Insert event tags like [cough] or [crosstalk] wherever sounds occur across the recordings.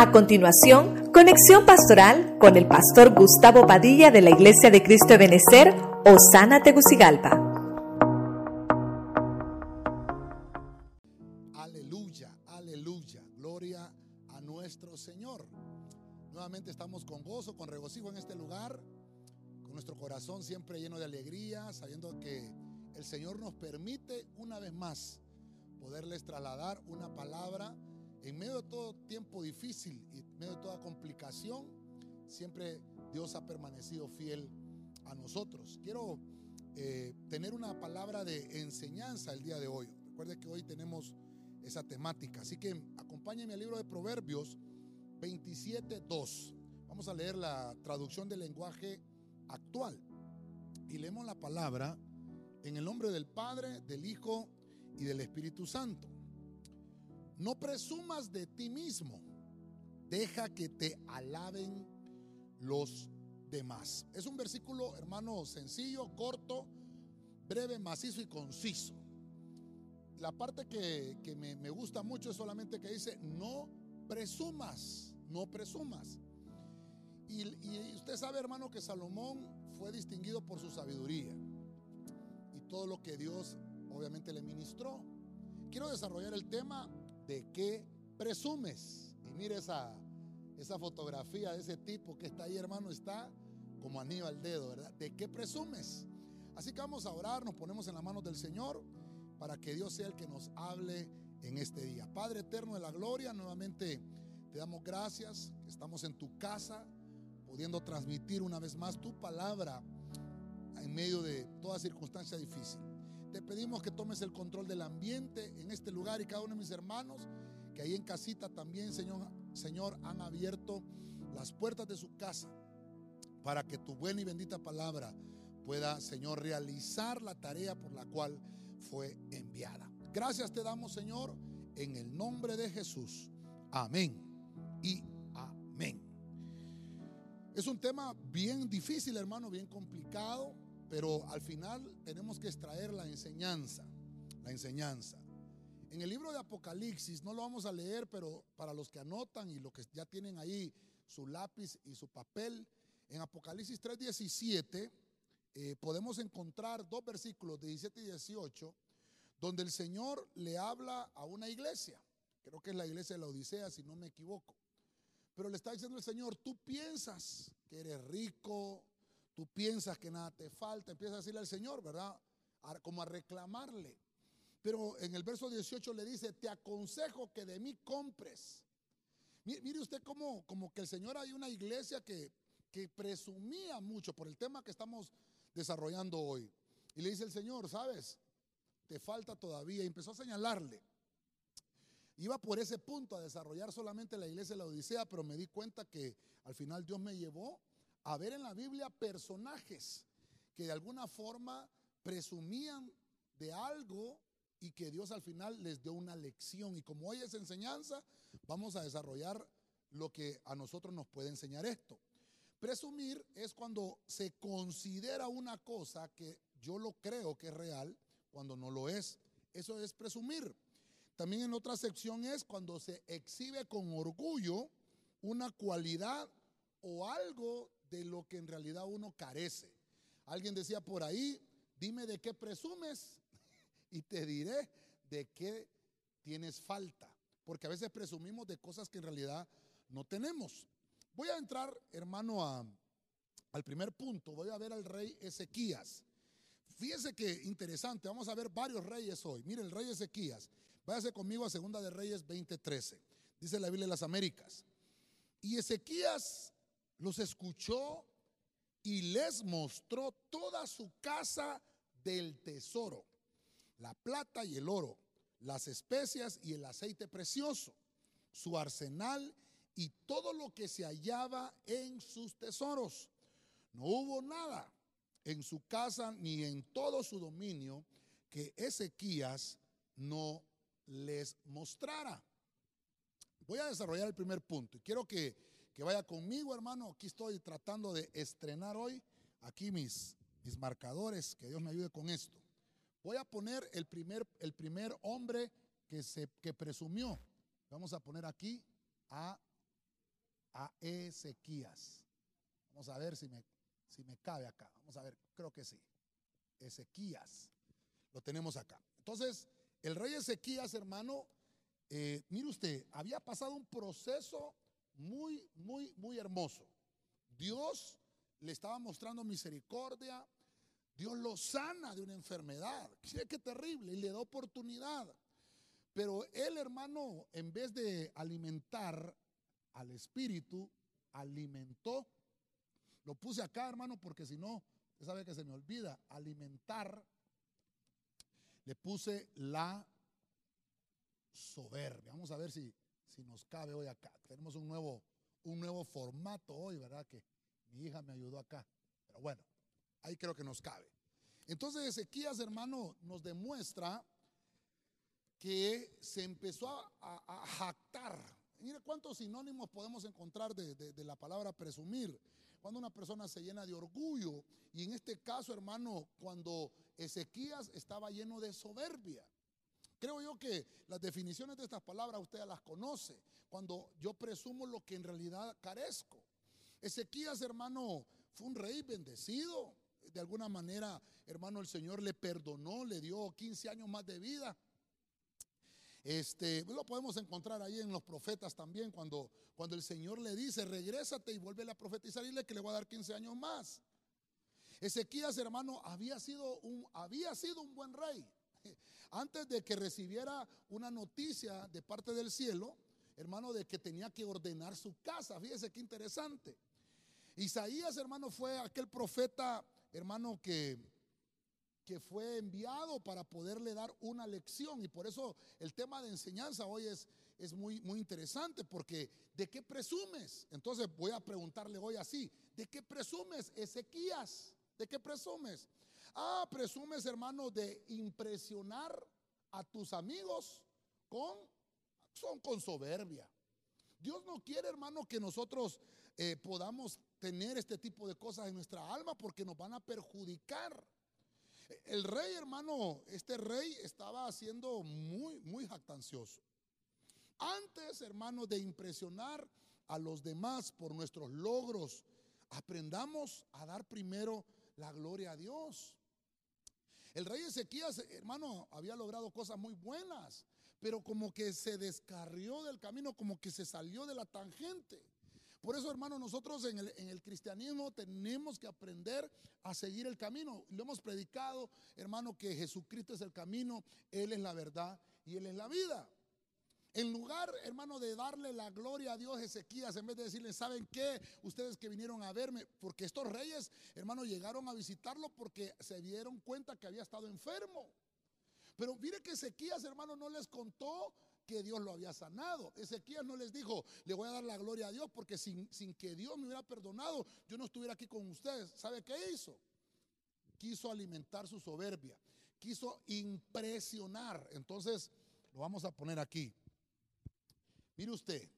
A continuación, conexión pastoral con el pastor Gustavo Padilla de la Iglesia de Cristo de Benecer, Osana Tegucigalpa. Aleluya, aleluya, gloria a nuestro Señor. Nuevamente estamos con gozo, con regocijo en este lugar, con nuestro corazón siempre lleno de alegría, sabiendo que el Señor nos permite una vez más poderles trasladar una palabra en medio de todo tiempo difícil y en medio de toda complicación, siempre Dios ha permanecido fiel a nosotros. Quiero eh, tener una palabra de enseñanza el día de hoy. Recuerde que hoy tenemos esa temática. Así que acompáñenme al libro de Proverbios 27.2. Vamos a leer la traducción del lenguaje actual. Y leemos la palabra en el nombre del Padre, del Hijo y del Espíritu Santo. No presumas de ti mismo. Deja que te alaben los demás. Es un versículo, hermano, sencillo, corto, breve, macizo y conciso. La parte que, me, gusta mucho es solamente que dice, no presumas, no presumas. Y, usted sabe, hermano, que Salomón fue distinguido por su sabiduría y todo lo que Dios obviamente le ministró. Quiero desarrollar el tema ¿de qué presumes? Y mire esa, esa fotografía de ese tipo que está ahí, hermano, está como anillo al dedo, ¿verdad? ¿De qué presumes? Así que vamos a orar, nos ponemos en las manos del Señor para que Dios sea el que nos hable en este día. Padre eterno de la gloria, nuevamente te damos gracias, estamos en tu casa, pudiendo transmitir una vez más tu palabra en medio de toda circunstancia difícil. Te pedimos que tomes el control del ambiente en este lugar y cada uno de mis hermanos, que ahí en casita también, Señor, Señor, han abierto las puertas de su casa para que tu buena y bendita palabra pueda, Señor, realizar la tarea por la cual fue enviada. Gracias te damos, Señor, en el nombre de Jesús. Amén y amén. Es un tema bien difícil, hermano, bien complicado. Pero al final tenemos que extraer la enseñanza, la enseñanza. En el libro de Apocalipsis, no lo vamos a leer, pero para los que anotan y los que ya tienen ahí su lápiz y su papel, en Apocalipsis 3:17 eh, podemos encontrar dos versículos, 17 y 18, donde el Señor le habla a una iglesia. Creo que es la iglesia de la Odisea, si no me equivoco. Pero le está diciendo el Señor, tú piensas que eres rico, tú piensas que nada te falta, empieza a decirle al Señor, ¿verdad? como a reclamarle. Pero en el verso 18 le dice, te aconsejo que de mí compres. Mire usted cómo como que el Señor hay una iglesia que, que presumía mucho por el tema que estamos desarrollando hoy. Y le dice el Señor, ¿sabes? Te falta todavía. Y empezó a señalarle. Iba por ese punto a desarrollar solamente la iglesia de la Odisea, pero me di cuenta que al final Dios me llevó a ver en la Biblia personajes que de alguna forma presumían de algo y que Dios al final les dio una lección. Y como hoy es enseñanza, vamos a desarrollar lo que a nosotros nos puede enseñar esto. Presumir es cuando se considera una cosa que yo lo creo que es real cuando no lo es. Eso es presumir. También en otra sección es cuando se exhibe con orgullo una cualidad o algo de lo que en realidad uno carece. Alguien decía por ahí, dime de qué presumes [laughs] y te diré de qué tienes falta. Porque a veces presumimos de cosas que en realidad no tenemos. Voy a entrar, hermano, a, al primer punto. Voy a ver al rey Ezequías. Fíjese que interesante, vamos a ver varios reyes hoy. Mire, el rey Ezequías. Váyase conmigo a Segunda de Reyes 20:13. Dice la Biblia de las Américas. Y Ezequías los escuchó y les mostró toda su casa del tesoro, la plata y el oro, las especias y el aceite precioso, su arsenal y todo lo que se hallaba en sus tesoros. No hubo nada en su casa ni en todo su dominio que Ezequías no les mostrara. Voy a desarrollar el primer punto y quiero que que vaya conmigo, hermano. Aquí estoy tratando de estrenar hoy aquí mis, mis marcadores. Que Dios me ayude con esto. Voy a poner el primer, el primer hombre que, se, que presumió. Vamos a poner aquí a a Ezequías. Vamos a ver si me, si me cabe acá. Vamos a ver, creo que sí. Ezequías. Lo tenemos acá. Entonces, el rey Ezequías, hermano, eh, mire usted, había pasado un proceso muy, muy, muy hermoso. Dios le estaba mostrando misericordia. Dios lo sana de una enfermedad. Qué terrible. Y le da oportunidad. Pero él, hermano, en vez de alimentar al espíritu, alimentó. Lo puse acá, hermano, porque si no, usted sabe que se me olvida. Alimentar. Le puse la soberbia. Vamos a ver si, si nos cabe hoy acá. Tenemos un nuevo, un nuevo formato hoy, ¿verdad? Que mi hija me ayudó acá. Pero bueno, ahí creo que nos cabe. Entonces Ezequías, hermano, nos demuestra que se empezó a, jactar. Mire cuántos sinónimos podemos encontrar de, de, la palabra presumir. Cuando una persona se llena de orgullo, y en este caso, hermano, cuando Ezequías estaba lleno de soberbia. Creo yo que las definiciones de estas palabras usted las conoce. Cuando yo presumo lo que en realidad carezco. Ezequías, hermano, fue un rey bendecido. De alguna manera, hermano, el Señor le perdonó, le dio 15 años más de vida. Este, lo podemos encontrar ahí en los profetas también, cuando, cuando el Señor le dice, regrésate y vuelve a profetizar y dile que le va a dar 15 años más. Ezequías, hermano, había sido un, había sido un buen rey. [laughs] Antes de que recibiera una noticia de parte del cielo, hermano, de que tenía que ordenar su casa. Fíjese qué interesante. Isaías, hermano, fue aquel profeta, hermano, que que fue enviado para poderle dar una lección. Y por eso el tema de enseñanza hoy es, es muy, muy interesante, porque ¿de qué presumes? Entonces voy a preguntarle hoy así, ¿de qué presumes, Ezequías? ¿De qué presumes? Ah, presumes, hermano, de impresionar a tus amigos con, son con soberbia. Dios no quiere, hermano, que nosotros eh, podamos tener este tipo de cosas en nuestra alma porque nos van a perjudicar. El rey, hermano, este rey estaba siendo muy, muy jactancioso. Antes, hermano, de impresionar a los demás por nuestros logros, aprendamos a dar primero la gloria a Dios. El rey Ezequías, hermano, había logrado cosas muy buenas, pero como que se descarrió del camino, como que se salió de la tangente. Por eso, hermano, nosotros en el, cristianismo tenemos que aprender a seguir el camino. Lo hemos predicado, hermano, que Jesucristo es el camino, Él es la verdad y Él es la vida. En lugar, hermano, de darle la gloria a Dios, Ezequías, en vez de decirle, ¿saben qué? Ustedes que vinieron a verme, porque estos reyes, hermano, llegaron a visitarlo porque se dieron cuenta que había estado enfermo. Pero mire que Ezequías, hermano, no les contó que Dios lo había sanado. Ezequías no les dijo, le voy a dar la gloria a Dios porque sin, sin que Dios me hubiera perdonado, yo no estuviera aquí con ustedes. ¿Sabe qué hizo? Quiso alimentar su soberbia, quiso impresionar. Entonces, lo vamos a poner aquí. Mire usted,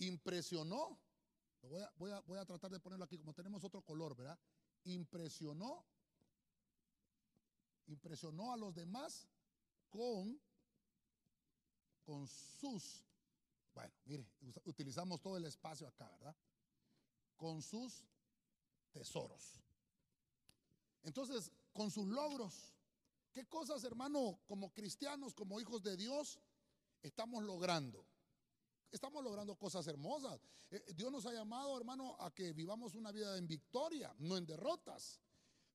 impresionó. voy, a, tratar de ponerlo aquí, como tenemos otro color, ¿verdad? Impresionó, impresionó a los demás con con sus, bueno, mire, utilizamos todo el espacio acá, ¿verdad? Con sus tesoros. Entonces, con sus logros, ¿qué cosas, hermano, como cristianos, como hijos de Dios, estamos logrando? Estamos logrando cosas hermosas. Eh, Dios nos ha llamado, hermano, a que vivamos una vida en victoria, no en derrotas.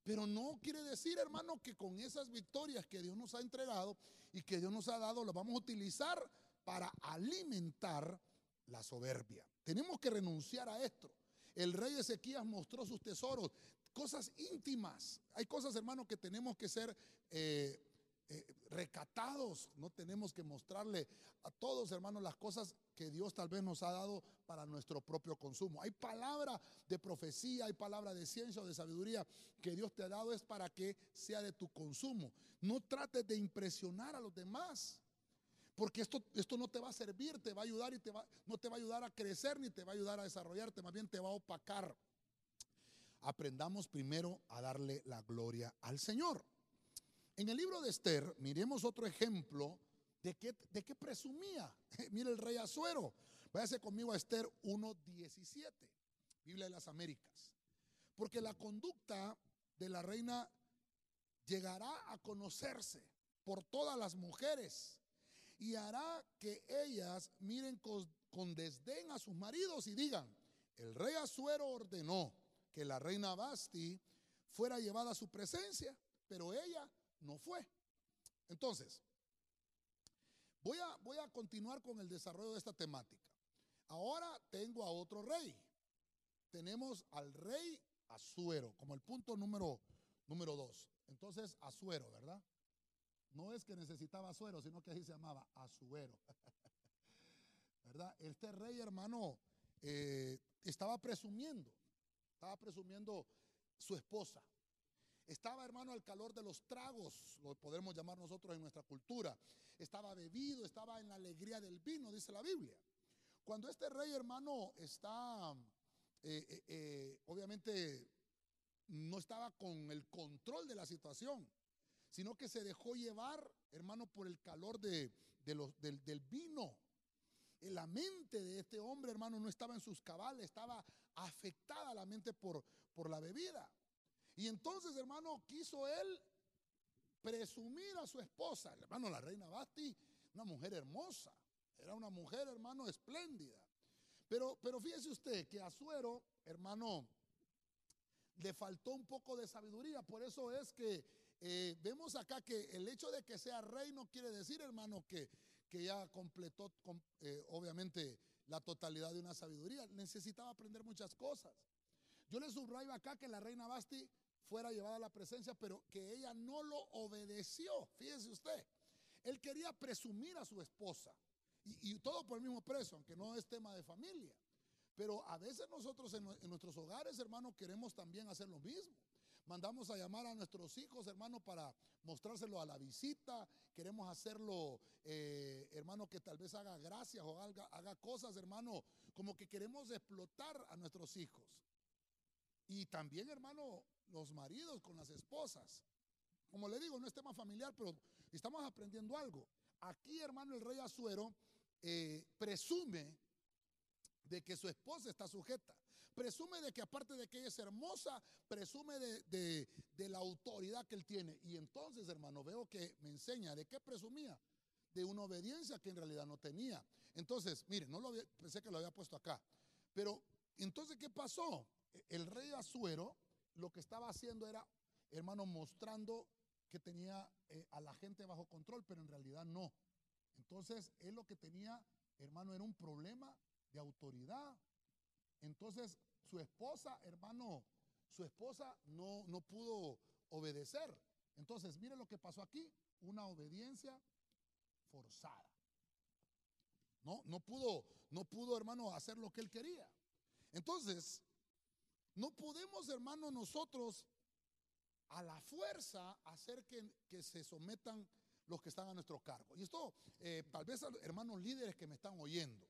Pero no quiere decir, hermano, que con esas victorias que Dios nos ha entregado y que Dios nos ha dado, las vamos a utilizar para alimentar la soberbia. Tenemos que renunciar a esto. El rey Ezequías mostró sus tesoros, cosas íntimas. Hay cosas, hermano, que tenemos que ser eh, eh, recatados. No tenemos que mostrarle a todos, hermanos, las cosas que Dios tal vez nos ha dado para nuestro propio consumo. Hay palabra de profecía, hay palabra de ciencia o de sabiduría que Dios te ha dado es para que sea de tu consumo. No trates de impresionar a los demás. Porque esto, esto no te va a servir, te va a ayudar y te va, no te va a ayudar a crecer ni te va a ayudar a desarrollarte, más bien te va a opacar. Aprendamos primero a darle la gloria al Señor. En el libro de Esther, miremos otro ejemplo ¿De qué, presumía? [laughs] Mira el rey Azuero. Váyase conmigo a Esther 1.17, Biblia de las Américas. Porque la conducta de la reina llegará a conocerse por todas las mujeres y hará que ellas miren con, con desdén a sus maridos y digan, el rey Azuero ordenó que la reina Basti fuera llevada a su presencia, pero ella no fue. Entonces, voy a, voy a continuar con el desarrollo de esta temática. Ahora tengo a otro rey. Tenemos al rey Azuero como el punto número, número dos. Entonces, Azuero, ¿verdad? No es que necesitaba Azuero, sino que así se llamaba Azuero. [laughs] ¿Verdad? Este rey, hermano, eh, estaba presumiendo, estaba presumiendo su esposa. Estaba, hermano, al calor de los tragos, lo podemos llamar nosotros en nuestra cultura. Estaba bebido, estaba en la alegría del vino, dice la Biblia. Cuando este rey, hermano, está, eh, eh, eh, obviamente, no estaba con el control de la situación, sino que se dejó llevar, hermano, por el calor de, los, del, del vino. En la mente de este hombre, hermano, no estaba en sus cabales, estaba afectada la mente por, por la bebida. Y entonces, hermano, quiso él presumir a su esposa. Hermano, la reina Basti, una mujer hermosa. Era una mujer, hermano, espléndida. Pero, pero fíjese usted que a Suero, hermano, le faltó un poco de sabiduría. Por eso es que eh, vemos acá que el hecho de que sea rey no quiere decir, hermano, que, que ya completó, eh, obviamente, la totalidad de una sabiduría. Necesitaba aprender muchas cosas. Yo le subrayo acá que la reina Basti fuera llevada a la presencia, pero que ella no lo obedeció. Fíjese usted, él quería presumir a su esposa y, todo por el mismo precio, aunque no es tema de familia. Pero a veces nosotros en, nuestros hogares, hermano, queremos también hacer lo mismo. Mandamos a llamar a nuestros hijos, hermano, para mostrárselo a la visita. Queremos hacerlo, eh, hermano, que tal vez haga gracias o haga, haga cosas, hermano, como que queremos explotar a nuestros hijos. Y también, hermano, los maridos con las esposas. Como le digo, no es tema familiar, pero estamos aprendiendo algo. Aquí, hermano, el rey Azuero eh, presume de que su esposa está sujeta. Presume de que aparte de que ella es hermosa, presume de, la autoridad que él tiene. Y entonces, hermano, veo que me enseña de qué presumía. De una obediencia que en realidad no tenía. Entonces, mire, no lo pensé que lo había puesto acá. Pero, entonces, ¿qué pasó? El rey Azuero lo que estaba haciendo era, hermano, mostrando que tenía eh, a la gente bajo control, pero en realidad no. Entonces, él lo que tenía, hermano, era un problema de autoridad. Entonces, su esposa, hermano, su esposa no, no pudo obedecer. Entonces, mire lo que pasó aquí, una obediencia forzada. No, no pudo, no pudo, hermano, hacer lo que él quería. Entonces, no podemos, hermano, nosotros a la fuerza hacer que, se sometan los que están a nuestro cargo. Y esto, eh, tal vez, hermanos líderes que me están oyendo,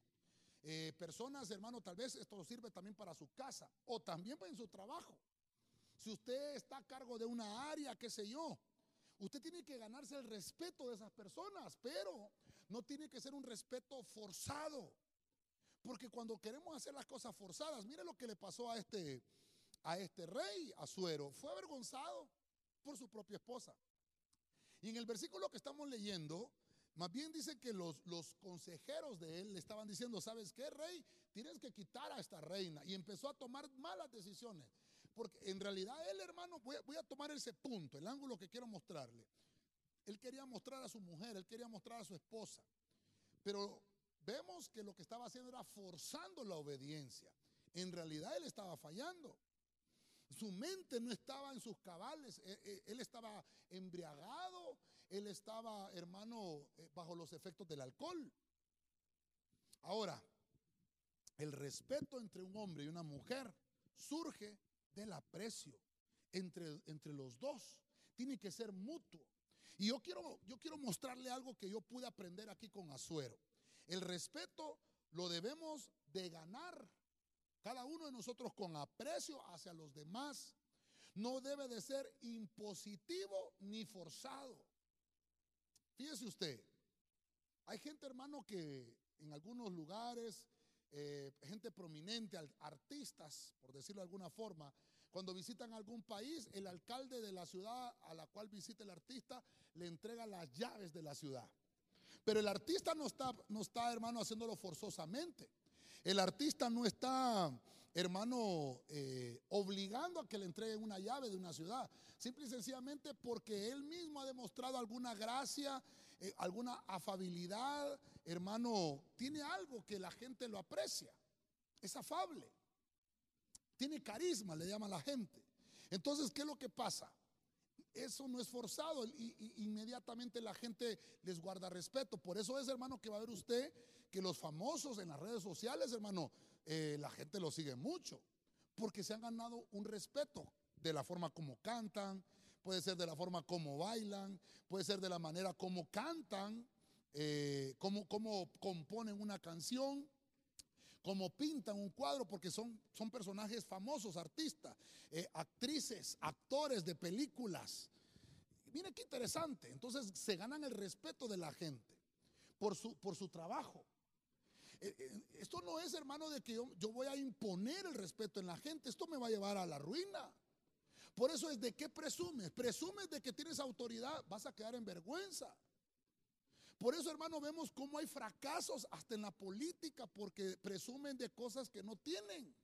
eh, personas, hermano, tal vez esto sirve también para su casa o también para en su trabajo. Si usted está a cargo de una área, qué sé yo, usted tiene que ganarse el respeto de esas personas, pero no tiene que ser un respeto forzado. Porque cuando queremos hacer las cosas forzadas, mire lo que le pasó a este, a este rey Azuero. Fue avergonzado por su propia esposa. Y en el versículo que estamos leyendo, más bien dice que los, los consejeros de él le estaban diciendo, ¿sabes qué, rey? Tienes que quitar a esta reina. Y empezó a tomar malas decisiones. Porque en realidad él, hermano, voy voy a tomar ese punto, el ángulo que quiero mostrarle. Él quería mostrar a su mujer, él quería mostrar a su esposa. Pero vemos que lo que estaba haciendo era forzando la obediencia. En realidad él estaba fallando. Su mente no estaba en sus cabales, e, e, él estaba embriagado, él estaba, hermano, eh, bajo los efectos del alcohol. Ahora, el respeto entre un hombre y una mujer surge del aprecio entre, entre los dos. Tiene que ser mutuo. Y yo quiero, yo quiero mostrarle algo que yo pude aprender aquí con Azuero. El respeto lo debemos de ganar cada uno de nosotros con aprecio hacia los demás. No debe de ser impositivo ni forzado. Fíjese usted, hay gente hermano que en algunos lugares eh, gente prominente, artistas, por decirlo de alguna forma, cuando visitan algún país, el alcalde de la ciudad a la cual visita el artista le entrega las llaves de la ciudad. Pero el artista no está, no está, hermano, haciéndolo forzosamente. El artista no está, hermano, eh, obligando a que le entreguen una llave de una ciudad. Simple y sencillamente porque él mismo ha demostrado alguna gracia, eh, alguna afabilidad, hermano, tiene algo que la gente lo aprecia. Es afable. Tiene carisma, le llama la gente. Entonces, ¿qué es lo que pasa? Eso no es forzado y, inmediatamente la gente les guarda respeto. Por eso es, hermano, que va a ver usted que los famosos en las redes sociales, hermano, eh, la gente los sigue mucho. Porque se han ganado un respeto de la forma como cantan, puede ser de la forma como bailan, puede ser de la manera como cantan, eh, como, como componen una canción como pintan un cuadro, porque son, son personajes famosos, artistas, eh, actrices, actores de películas. Mire qué interesante. Entonces se ganan el respeto de la gente por su, por su trabajo. Eh, eh, esto no es, hermano, de que yo, voy a imponer el respeto en la gente. Esto me va a llevar a la ruina. Por eso es de qué presumes. Presumes de que tienes autoridad, vas a quedar en vergüenza. Por eso, hermano, vemos cómo hay fracasos hasta en la política porque presumen de cosas que no tienen.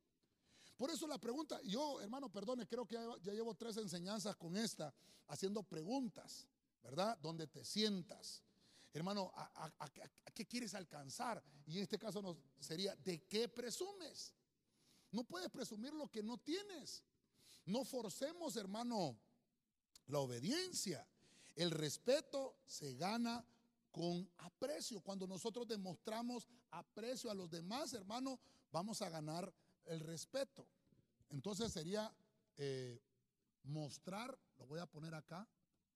Por eso la pregunta, yo, hermano, perdone, creo que ya, llevo tres enseñanzas con esta, haciendo preguntas, ¿verdad? Donde te sientas. Hermano, ¿a, qué quieres alcanzar? Y en este caso nos sería, ¿de qué presumes? No puedes presumir lo que no tienes. No forcemos, hermano, la obediencia. El respeto se gana con aprecio. Cuando nosotros demostramos aprecio a los demás, hermano, vamos a ganar el respeto. Entonces sería eh, mostrar, lo voy a poner acá,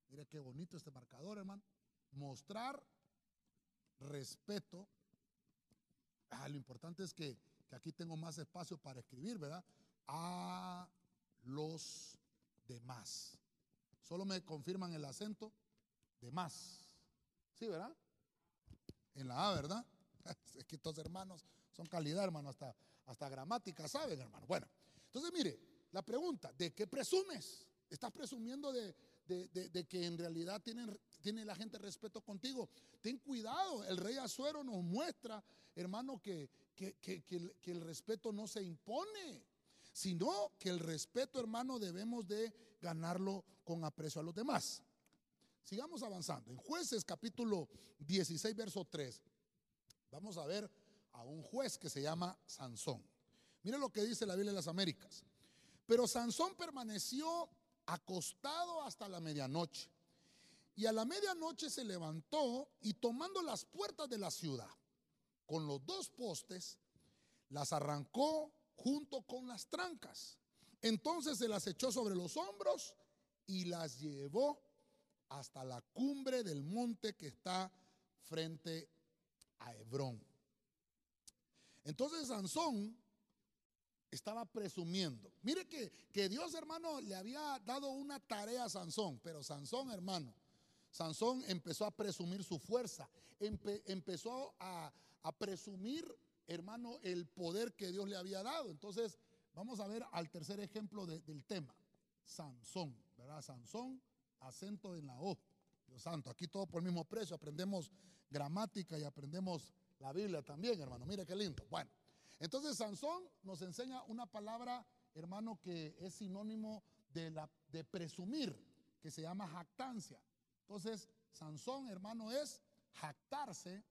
mire qué bonito este marcador, hermano, mostrar respeto. Ah, lo importante es que, que aquí tengo más espacio para escribir, ¿verdad? A los demás. Solo me confirman el acento de más. Sí, ¿verdad? En la A, ¿verdad? [laughs] Es que estos hermanos son calidad, hermano, hasta, hasta gramática saben, hermano. Bueno, entonces mire, la pregunta, ¿de qué presumes? ¿Estás presumiendo de, que en realidad tienen, tiene la gente respeto contigo? Ten cuidado, el rey Azuero nos muestra, hermano, que, que el respeto no se impone, sino que el respeto, hermano, debemos de ganarlo con aprecio a los demás. Sigamos avanzando. En jueces capítulo 16, verso 3, vamos a ver a un juez que se llama Sansón. Mire lo que dice la Biblia de las Américas. Pero Sansón permaneció acostado hasta la medianoche. Y a la medianoche se levantó y tomando las puertas de la ciudad con los dos postes, las arrancó junto con las trancas. Entonces se las echó sobre los hombros y las llevó hasta la cumbre del monte que está frente a Hebrón. Entonces Sansón estaba presumiendo. Mire que, que, Dios, hermano, le había dado una tarea a Sansón, pero Sansón, hermano, Sansón empezó a presumir su fuerza, empezó a, presumir, hermano, el poder que Dios le había dado. Entonces, vamos a ver al tercer ejemplo del tema, Sansón, ¿verdad? Sansón acento en la O. Dios santo, aquí todo por el mismo precio, aprendemos gramática y aprendemos la Biblia también, hermano. Mire qué lindo. Bueno, entonces Sansón nos enseña una palabra, hermano, que es sinónimo de, de presumir, que se llama jactancia. Entonces, Sansón, hermano, es jactarse.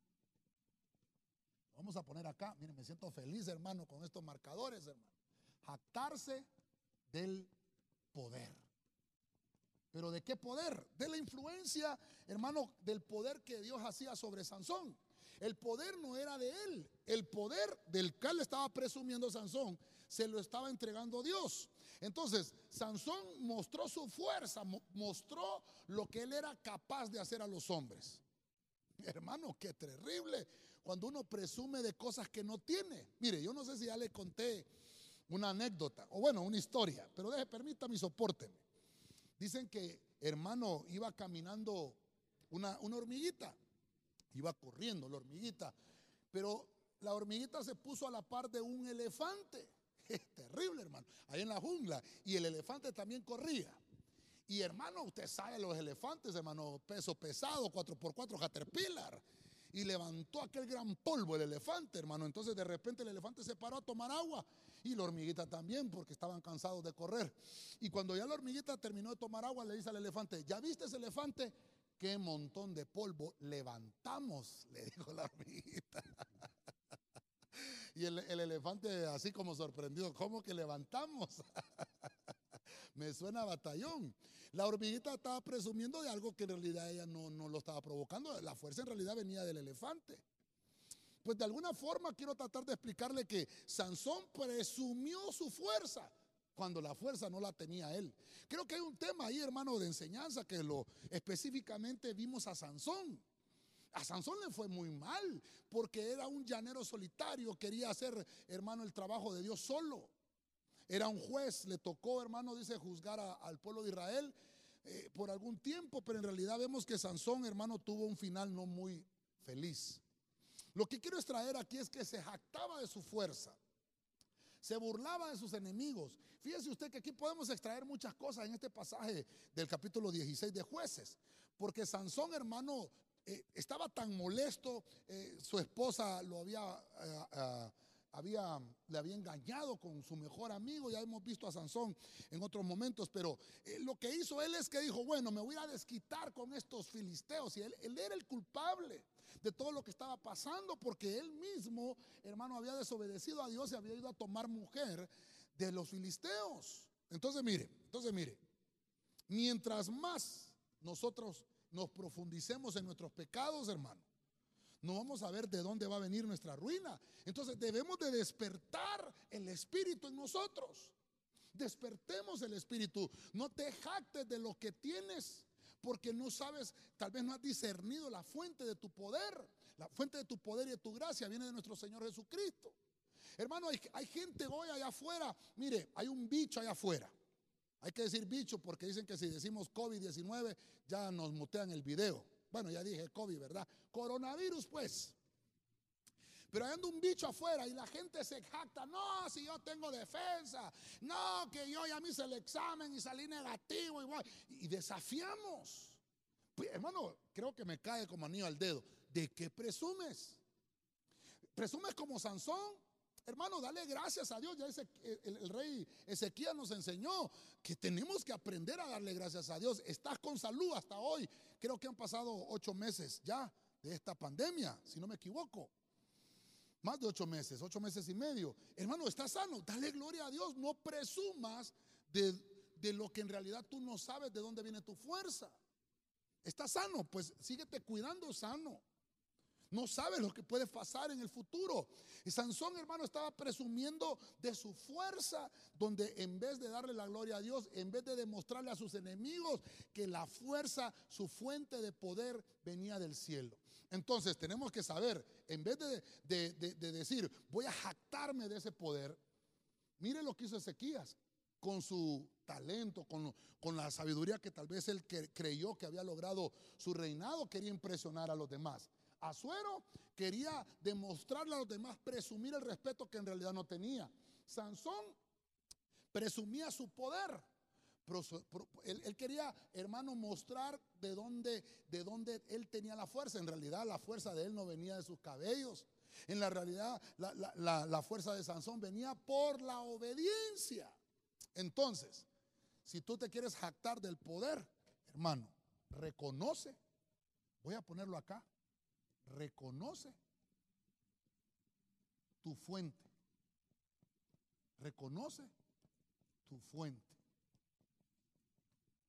Vamos a poner acá, miren, me siento feliz, hermano, con estos marcadores, hermano. Jactarse del poder. ¿Pero de qué poder? De la influencia, hermano, del poder que Dios hacía sobre Sansón. El poder no era de él. El poder del cual estaba presumiendo Sansón se lo estaba entregando Dios. Entonces, Sansón mostró su fuerza, mostró lo que él era capaz de hacer a los hombres. [laughs] Hermano, qué terrible cuando uno presume de cosas que no tiene. Mire, yo no sé si ya le conté una anécdota, o bueno, una historia, pero deje, permítame, soporte. Dicen que hermano iba caminando una hormiguita, iba corriendo la hormiguita, pero la hormiguita se puso a la par de un elefante. Es [laughs] terrible, hermano. Ahí en la jungla. Y el elefante también corría. Y hermano, usted sabe los elefantes, hermano, peso pesado, 4x4 Caterpillar. Y levantó aquel gran polvo el elefante, hermano. Entonces de repente el elefante se paró a tomar agua. Y la hormiguita también, porque estaban cansados de correr. Y cuando ya la hormiguita terminó de tomar agua, le dice al elefante, ¿ya viste ese elefante? Qué montón de polvo levantamos, [laughs] le dijo la hormiguita. Y el, elefante así como sorprendido, ¿cómo que levantamos? [laughs] Me suena batallón. La hormiguita estaba presumiendo de algo que en realidad ella no, no lo estaba provocando. La fuerza en realidad venía del elefante. Pues de alguna forma quiero tratar de explicarle que Sansón presumió su fuerza cuando la fuerza no la tenía él. Creo que hay un tema ahí, hermano, de enseñanza que lo específicamente vimos a Sansón. A Sansón le fue muy mal porque era un llanero solitario, quería hacer, hermano, el trabajo de Dios solo. Era un juez, le tocó, hermano, dice, juzgar al pueblo de Israel eh, por algún tiempo, pero en realidad vemos que Sansón, hermano, tuvo un final no muy feliz. Lo que quiero extraer aquí es que se jactaba de su fuerza, se burlaba de sus enemigos. Fíjese usted que aquí podemos extraer muchas cosas en este pasaje del capítulo 16 de jueces, porque Sansón, hermano, eh, estaba tan molesto, eh, su esposa lo había, eh, había, le había engañado con su mejor amigo, ya hemos visto a Sansón en otros momentos, pero lo que hizo él es que dijo, bueno, me voy a desquitar con estos filisteos, y él, él era el culpable de todo lo que estaba pasando, porque él mismo, hermano, había desobedecido a Dios y había ido a tomar mujer de los filisteos. Entonces, mire, entonces, mire, mientras más nosotros nos profundicemos en nuestros pecados, hermano, no vamos a ver de dónde va a venir nuestra ruina. Entonces debemos de despertar el espíritu en nosotros. Despertemos el espíritu. No te jactes de lo que tienes porque no sabes, tal vez no has discernido la fuente de tu poder. La fuente de tu poder y de tu gracia viene de nuestro Señor Jesucristo. Hermano, hay, hay gente hoy allá afuera. Mire, hay un bicho allá afuera. Hay que decir bicho porque dicen que si decimos COVID-19 ya nos mutean el video. Bueno, ya dije COVID, ¿verdad? Coronavirus, pues. Pero hay un bicho afuera y la gente se jacta, no, si yo tengo defensa, no, que yo ya me hice el examen y salí negativo igual. Y desafiamos. Pues, hermano, creo que me cae como anillo al dedo. ¿De qué presumes? ¿Presumes como Sansón? Hermano, dale gracias a Dios. Ya el, rey Ezequiel nos enseñó que tenemos que aprender a darle gracias a Dios. Estás con salud hasta hoy. Creo que han pasado ocho meses ya de esta pandemia, si no me equivoco. Más de ocho meses, ocho meses y medio. Hermano, estás sano. Dale gloria a Dios. No presumas de, de lo que en realidad tú no sabes de dónde viene tu fuerza. Estás sano, pues síguete cuidando sano. No sabe lo que puede pasar en el futuro. Y Sansón, hermano, estaba presumiendo de su fuerza, donde en vez de darle la gloria a Dios, en vez de demostrarle a sus enemigos que la fuerza, su fuente de poder venía del cielo. Entonces tenemos que saber, en vez de, decir, voy a jactarme de ese poder, mire lo que hizo Ezequías con su talento, con, con, la sabiduría que tal vez él creyó que había logrado su reinado, quería impresionar a los demás. Azuero quería demostrarle a los demás, presumir el respeto que en realidad no tenía. Sansón presumía su poder. Él, quería, hermano, mostrar de dónde, de dónde él tenía la fuerza. En realidad la fuerza de él no venía de sus cabellos. En la realidad la, la fuerza de Sansón venía por la obediencia. Entonces, si tú te quieres jactar del poder, hermano, reconoce. Voy a ponerlo acá reconoce tu fuente. Reconoce tu fuente.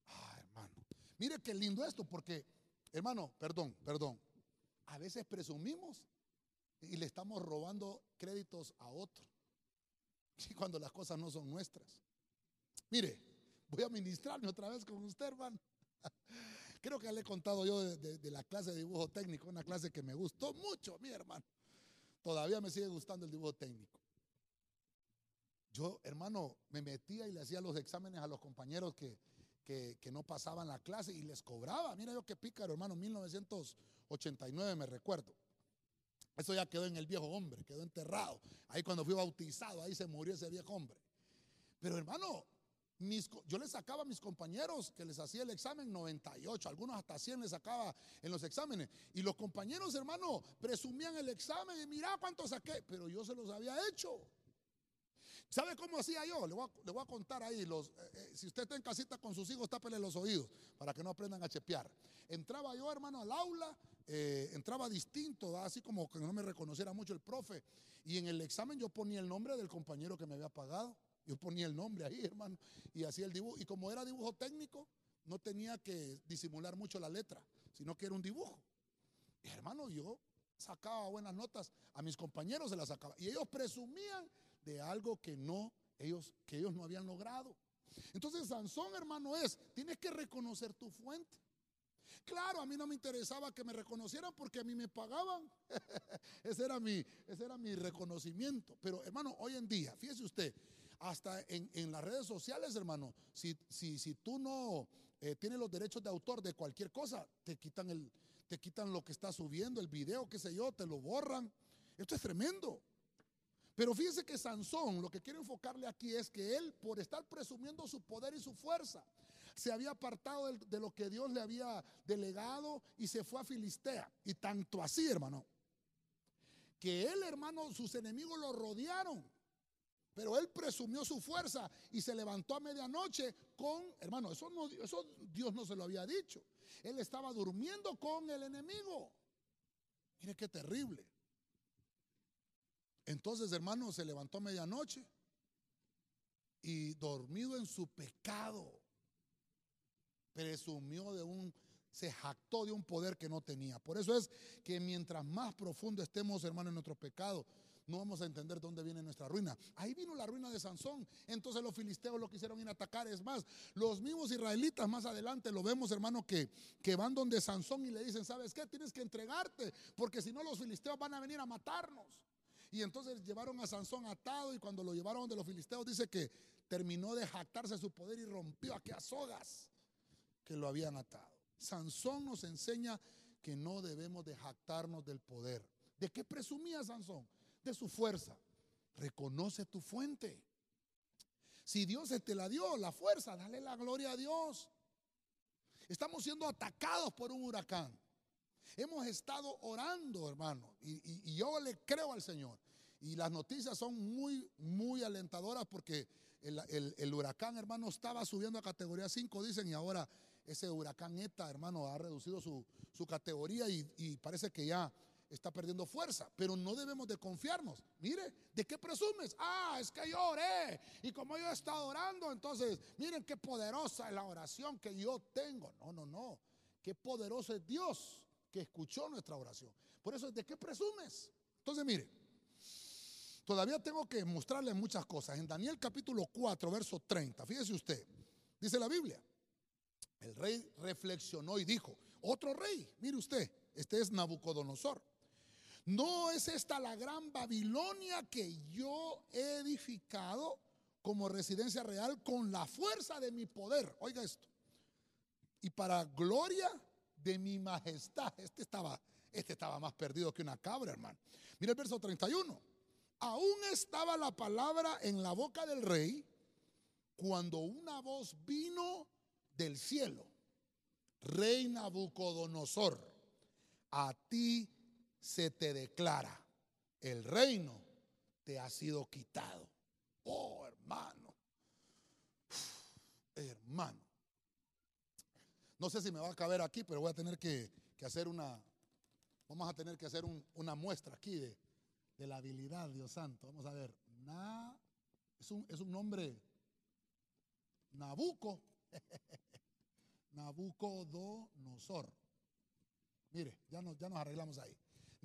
Ah, hermano. Mire qué lindo esto, porque, hermano, perdón, perdón. A veces presumimos y le estamos robando créditos a otro. [laughs] Y cuando las cosas no son nuestras. Mire, voy a ministrarme otra vez con usted, hermano. [laughs] Creo que le he contado yo de, la clase de dibujo técnico, una clase que me gustó mucho, mi hermano. Todavía me sigue gustando el dibujo técnico. Yo, hermano, me metía y le hacía los exámenes a los compañeros que, que, no pasaban la clase y les cobraba. Mira yo qué pícaro, hermano, 1989 me recuerdo. Eso ya quedó en el viejo hombre, quedó enterrado. Ahí cuando fui bautizado, ahí se murió ese viejo hombre. Pero hermano, yo le sacaba a mis compañeros que les hacía el examen 98, algunos hasta 100 les sacaba en los exámenes. Y los compañeros, hermano, presumían el examen y mira cuánto saqué, pero yo se los había hecho. ¿Sabe cómo hacía yo? Le voy a, contar ahí. Eh, eh, si usted está en casita con sus hijos, tápele los oídos para que no aprendan a chepear. Entraba yo, hermano, al aula, eh, entraba distinto, así como que no me reconociera mucho el profe. Y en el examen yo ponía el nombre del compañero que me había pagado. Yo ponía el nombre ahí, hermano, y hacía el dibujo. Y como era dibujo técnico, no tenía que disimular mucho la letra, sino que era un dibujo. Y hermano, yo sacaba buenas notas, a mis compañeros se las sacaba. Y ellos presumían de algo que no, ellos, que ellos no habían logrado. Entonces, Sansón, hermano, es, tienes que reconocer tu fuente. Claro, a mí no me interesaba que me reconocieran porque a mí me pagaban. [laughs] ese, era mi, ese era mi reconocimiento. Pero hermano, hoy en día, fíjese usted, hasta en, las redes sociales, hermano, si, si, si tú no eh, tienes los derechos de autor de cualquier cosa, te quitan, el, te quitan lo que estás subiendo, el video, qué sé yo, te lo borran. Esto es tremendo. Pero fíjese que Sansón, lo que quiero enfocarle aquí es que él, por estar presumiendo su poder y su fuerza, se había apartado de lo que Dios le había delegado y se fue a Filistea. Y tanto así, hermano, que él, hermano, sus enemigos lo rodearon pero él presumió su fuerza y se levantó a medianoche con, hermano, eso, no, Dios no se lo había dicho. Él estaba durmiendo con el enemigo. Mire qué terrible. Entonces, hermano, se levantó a medianoche y dormido en su pecado, presumió de un, se jactó de un poder que no tenía. Por eso es que mientras más profundo estemos, hermano, en nuestro pecado, no vamos a entender dónde viene nuestra ruina. Ahí vino la ruina de Sansón. Entonces los filisteos lo quisieron ir a atacar. Es más, los mismos israelitas más adelante lo vemos, hermano, que, que van donde Sansón y le dicen, ¿sabes qué? Tienes que entregarte, porque si no los filisteos van a venir a matarnos. Y entonces llevaron a Sansón atado y cuando lo llevaron de los filisteos dice que terminó de jactarse su poder y rompió aquellas sogas que lo habían atado. Sansón nos enseña que no debemos de jactarnos del poder. ¿De qué presumía Sansón? Su fuerza. Reconoce tu fuente. Si Dios te la dio, la fuerza, dale la gloria a Dios. Estamos siendo atacados por un huracán. Hemos estado orando, hermano, y, yo le creo al Señor. Y las noticias son muy, muy alentadoras porque el, huracán, hermano, estaba subiendo a categoría 5, dicen, y ahora ese huracán ETA, hermano, ha reducido su, categoría y parece que ya está perdiendo fuerza, pero no debemos de confiarnos. Mire, ¿de qué presumes? Ah, es que yo oré y como yo he estado orando, entonces, miren qué poderosa es la oración que yo tengo. No, no, no. Qué poderoso es Dios que escuchó nuestra oración. Por eso, ¿de qué presumes? Entonces, mire, todavía tengo que mostrarle muchas cosas. En Daniel capítulo 4, verso 30, fíjese usted, dice la Biblia, el rey reflexionó y dijo, otro rey, mire usted, este es Nabucodonosor. ¿No es esta la gran Babilonia que yo he edificado como residencia real con la fuerza de mi poder? Oiga esto. Y para gloria de mi majestad. Este estaba, este estaba más perdido que una cabra, hermano. Mira el verso 31. Aún estaba la palabra en la boca del rey cuando una voz vino del cielo. Rey Nabucodonosor, a ti se te declara, el reino te ha sido quitado. Oh, hermano, hermano. No sé si me va a caber aquí, pero voy a tener que, hacer una, vamos a tener que hacer una muestra aquí de, la habilidad, Dios santo. Vamos a ver, es, un, es un nombre, Nabuco, [laughs] Nabucodonosor. Mire, ya nos, ya nos arreglamos ahí.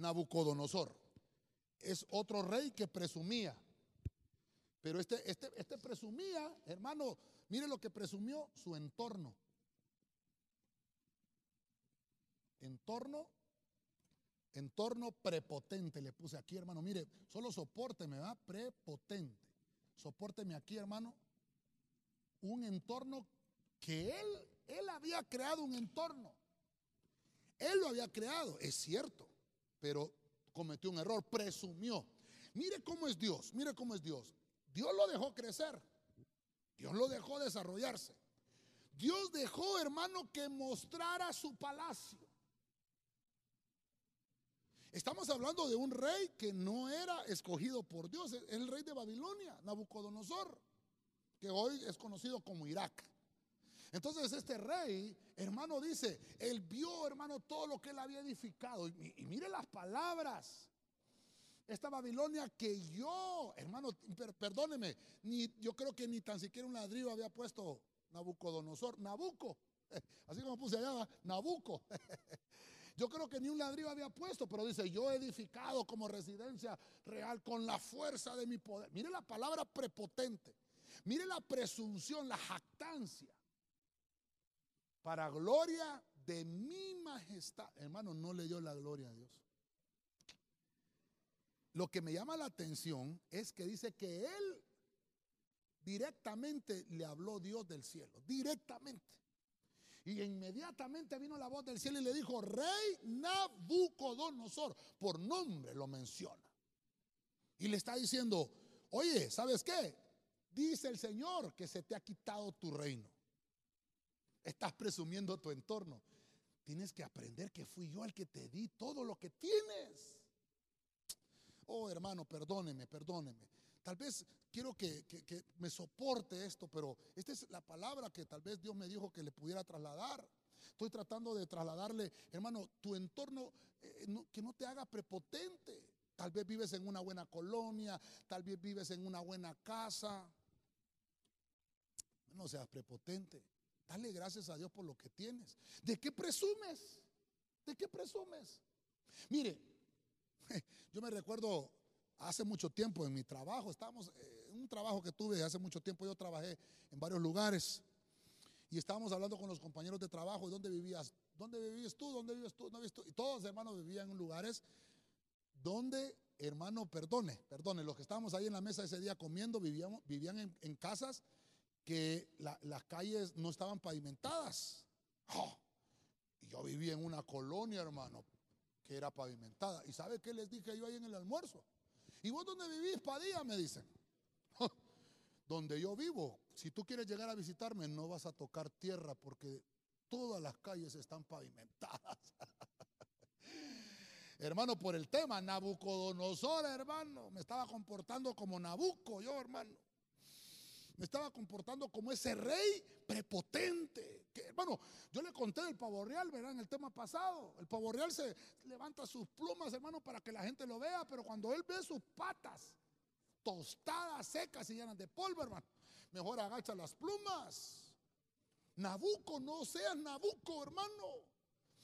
Nabucodonosor. Es otro rey que presumía. Pero este, este, este presumía, hermano, mire lo que presumió su entorno. Entorno, entorno prepotente, le puse aquí, hermano. Mire, solo soporteme, ¿va? Prepotente. Sopórteme aquí, hermano. Un entorno que él, él había creado un entorno. Él lo había creado, es cierto. Pero cometió un error, presumió. Mire cómo es Dios, mire cómo es Dios. Dios lo dejó crecer, Dios lo dejó desarrollarse. Dios dejó, hermano, que mostrara su palacio. Estamos hablando de un rey que no era escogido por Dios, el rey de Babilonia, Nabucodonosor, que hoy es conocido como Irak. Entonces este rey, hermano, dice, él vio, hermano, todo lo que él había edificado. Y, mire las palabras. Esta Babilonia que yo, hermano, perdóneme, ni, yo creo que ni tan siquiera un ladrillo había puesto Nabucodonosor, Nabuco, [laughs] así como puse allá, Nabuco. [laughs] Yo creo que ni un ladrillo había puesto, pero dice, yo he edificado como residencia real con la fuerza de mi poder. Mire la palabra prepotente. Mire la presunción, la jactancia. Para gloria de mi majestad. Hermano, no le dio la gloria a Dios. Lo que me llama la atención es que dice que él directamente le habló Dios del cielo. Directamente. Y inmediatamente vino la voz del cielo y le dijo, Rey Nabucodonosor, por nombre lo menciona. Y le está diciendo, oye, ¿sabes qué? Dice el Señor que se te ha quitado tu reino. Estás presumiendo tu entorno. Tienes que aprender que fui yo el que te di todo lo que tienes. Oh, hermano, perdóneme, perdóneme. Tal vez quiero que, me soporte esto, pero esta es la palabra que tal vez Dios me dijo que le pudiera trasladar. Estoy tratando de trasladarle, hermano, tu entorno, eh, que no te haga prepotente. Tal vez vives en una buena colonia, tal vez vives en una buena casa. No seas prepotente. Dale gracias a Dios por lo que tienes. ¿De qué presumes? ¿De qué presumes? Mire, [laughs] yo me recuerdo hace mucho tiempo en mi trabajo, estábamos eh, en un trabajo que tuve hace mucho tiempo, yo trabajé en varios lugares y estábamos hablando con los compañeros de trabajo, ¿dónde vivías? ¿Dónde vivías tú? ¿Dónde vives tú? ¿Dónde vives tú? Y todos hermanos vivían en lugares donde, hermano, perdone, perdone, los que estábamos ahí en la mesa ese día comiendo vivíamos, vivían en, casas que las calles no estaban pavimentadas. ¡Oh! Y yo vivía en una colonia, hermano, que era pavimentada. ¿Y sabe qué les dije yo ahí en el almuerzo? ¿Y vos dónde vivís, Padilla? Me dicen. [laughs] donde yo vivo, si tú quieres llegar a visitarme, no vas a tocar tierra porque todas las calles están pavimentadas. [laughs] hermano, por el tema, Nabucodonosor, hermano, me estaba comportando como Nabuco, yo, hermano. Me estaba comportando como ese rey prepotente. Que, hermano, yo le conté del pavo real, ¿verdad? En el tema pasado. El pavo real se levanta sus plumas, hermano, para que la gente lo vea, pero cuando él ve sus patas tostadas, secas y llenas de polvo, hermano, mejor agacha las plumas. Nabuco, no seas Nabuco, hermano.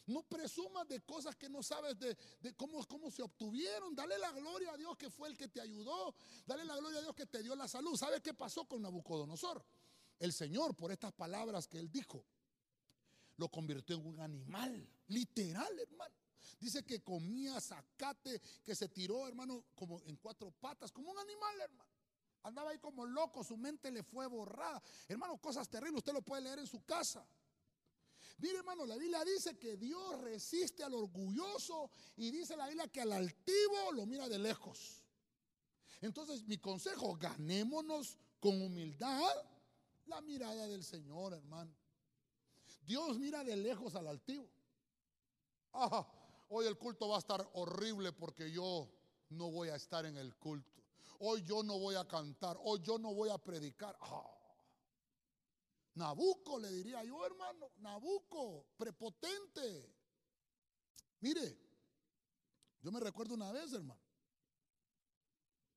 No presumas de cosas que no sabes de, cómo, cómo se obtuvieron. Dale la gloria a Dios que fue el que te ayudó. Dale la gloria a Dios que te dio la salud. ¿Sabes qué pasó con Nabucodonosor? El Señor, por estas palabras que él dijo, lo convirtió en un animal. Literal, hermano. Dice que comía zacate, que se tiró, hermano, como en cuatro patas, como un animal, hermano. Andaba ahí como loco, su mente le fue borrada. Hermano, cosas terribles, usted lo puede leer en su casa. Mire, hermano, la Biblia dice que Dios resiste al orgulloso y dice la Biblia que al altivo lo mira de lejos. Entonces, mi consejo, ganémonos con humildad la mirada del Señor, hermano. Dios mira de lejos al altivo. hoy el culto va a estar horrible porque yo no voy a estar en el culto. Hoy yo no voy a cantar. Hoy yo no voy a predicar. Nabuco, le diría yo, hermano, Nabuco, prepotente. Mire, yo me recuerdo una vez, hermano,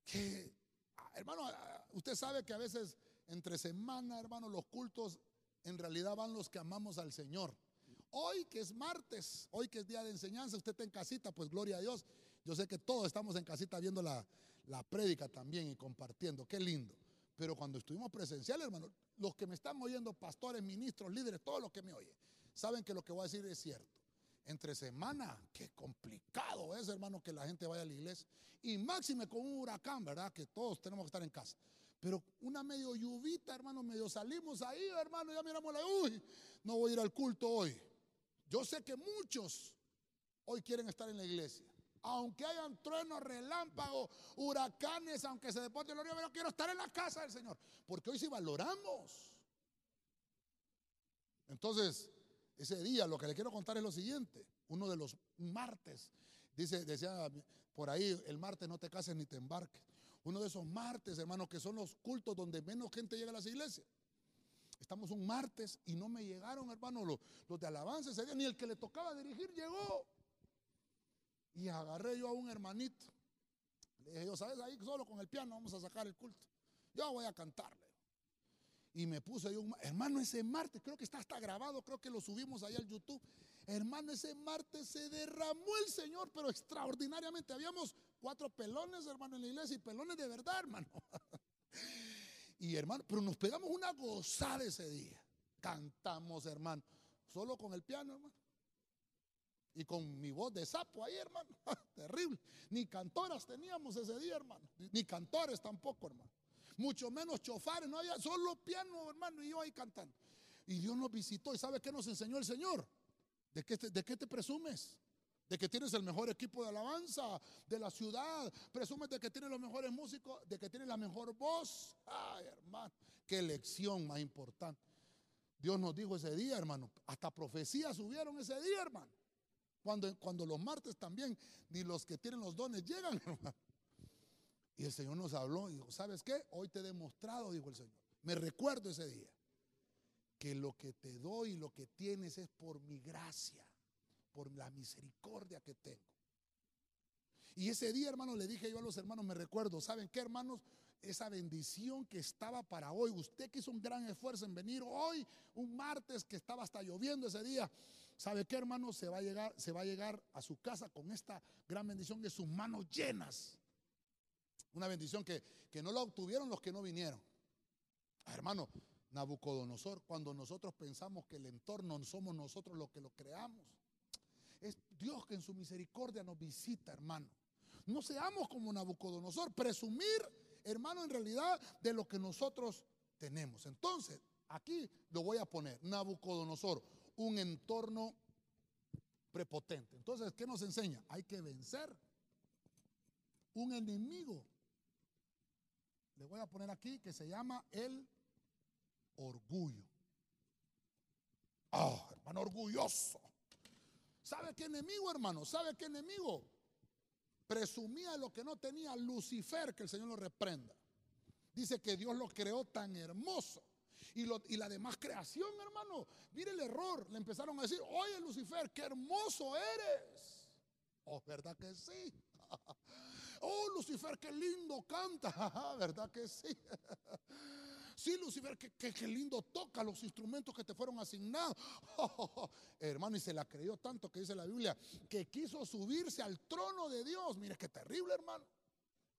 que, ah, hermano, ah, usted sabe que a veces entre semana, hermano, los cultos en realidad van los que amamos al Señor. Hoy que es martes, hoy que es día de enseñanza, usted está en casita, pues gloria a Dios. Yo sé que todos estamos en casita viendo la, la prédica también y compartiendo. Qué lindo. Pero cuando estuvimos presenciales, hermano, los que me están oyendo, pastores, ministros, líderes, todos los que me oyen, saben que lo que voy a decir es cierto. Entre semana, qué complicado es, hermano, que la gente vaya a la iglesia. Y máxime con un huracán, ¿verdad? Que todos tenemos que estar en casa. Pero una medio lluvita, hermano, medio salimos ahí, hermano, ya miramos la, uy, no voy a ir al culto hoy. Yo sé que muchos hoy quieren estar en la iglesia. Aunque hayan truenos, relámpagos, huracanes, aunque se deporte el río, pero quiero estar en la casa del Señor. Porque hoy sí valoramos. Entonces, ese día lo que le quiero contar es lo siguiente. Uno de los martes, dice, decía por ahí, el martes no te cases ni te embarques. Uno de esos martes, hermanos, que son los cultos donde menos gente llega a las iglesias. Estamos un martes y no me llegaron, hermano, los, los de alabanza ese día, ni el que le tocaba dirigir llegó. Y agarré yo a un hermanito. Le dije, yo, ¿sabes? Ahí solo con el piano vamos a sacar el culto. Yo voy a cantarle. Y me puse yo, hermano, ese martes, creo que está hasta grabado, creo que lo subimos ahí al YouTube. Hermano, ese martes se derramó el Señor, pero extraordinariamente. Habíamos cuatro pelones, hermano, en la iglesia y pelones de verdad, hermano. [laughs] y hermano, pero nos pegamos una gozada ese día. Cantamos, hermano, solo con el piano, hermano. Y con mi voz de sapo ahí, hermano. [laughs] Terrible. Ni cantoras teníamos ese día, hermano. Ni cantores tampoco, hermano. Mucho menos chofares, no había solo piano, hermano, y yo ahí cantando. Y Dios nos visitó. ¿Y sabe qué nos enseñó el Señor? ¿De qué, te, ¿De qué te presumes? De que tienes el mejor equipo de alabanza de la ciudad. Presumes de que tienes los mejores músicos, de que tienes la mejor voz. Ay, hermano, qué lección más importante. Dios nos dijo ese día, hermano. Hasta profecías subieron ese día, hermano. Cuando, cuando los martes también, ni los que tienen los dones llegan, [laughs] hermano. Y el Señor nos habló y dijo, ¿sabes qué? Hoy te he demostrado, dijo el Señor. Me recuerdo ese día, que lo que te doy y lo que tienes es por mi gracia, por la misericordia que tengo. Y ese día, hermano, le dije yo a los hermanos, me recuerdo, ¿saben qué, hermanos? Esa bendición que estaba para hoy. Usted que hizo un gran esfuerzo en venir hoy, un martes que estaba hasta lloviendo ese día. ¿Sabe qué, hermano? Se va a llegar, se va a llegar a su casa con esta gran bendición de sus manos llenas. Una bendición que, que no la obtuvieron los que no vinieron. Ah, hermano, Nabucodonosor, cuando nosotros pensamos que el entorno somos nosotros los que lo creamos. Es Dios que en su misericordia nos visita, hermano. No seamos como Nabucodonosor, presumir, hermano, en realidad de lo que nosotros tenemos. Entonces, aquí lo voy a poner, Nabucodonosor, un entorno prepotente. Entonces, ¿qué nos enseña? Hay que vencer un enemigo. Le voy a poner aquí que se llama el orgullo. Ah, hermano orgulloso. ¿Sabe qué enemigo, hermano? ¿Sabe qué enemigo? Presumía lo que no tenía Lucifer, que el Señor lo reprenda. Dice que Dios lo creó tan hermoso y, la demás creación, hermano. Mire el error. Le empezaron a decir, oye Lucifer, qué hermoso eres. Oh, ¿verdad que sí? [laughs] Oh, Lucifer, qué lindo canta. [laughs] ¿Verdad que sí? [laughs] Sí, Lucifer, qué, lindo toca los instrumentos que te fueron asignados. hermano, y se la creyó tanto que dice la Biblia que quiso subirse al trono de Dios. Mire qué terrible, hermano.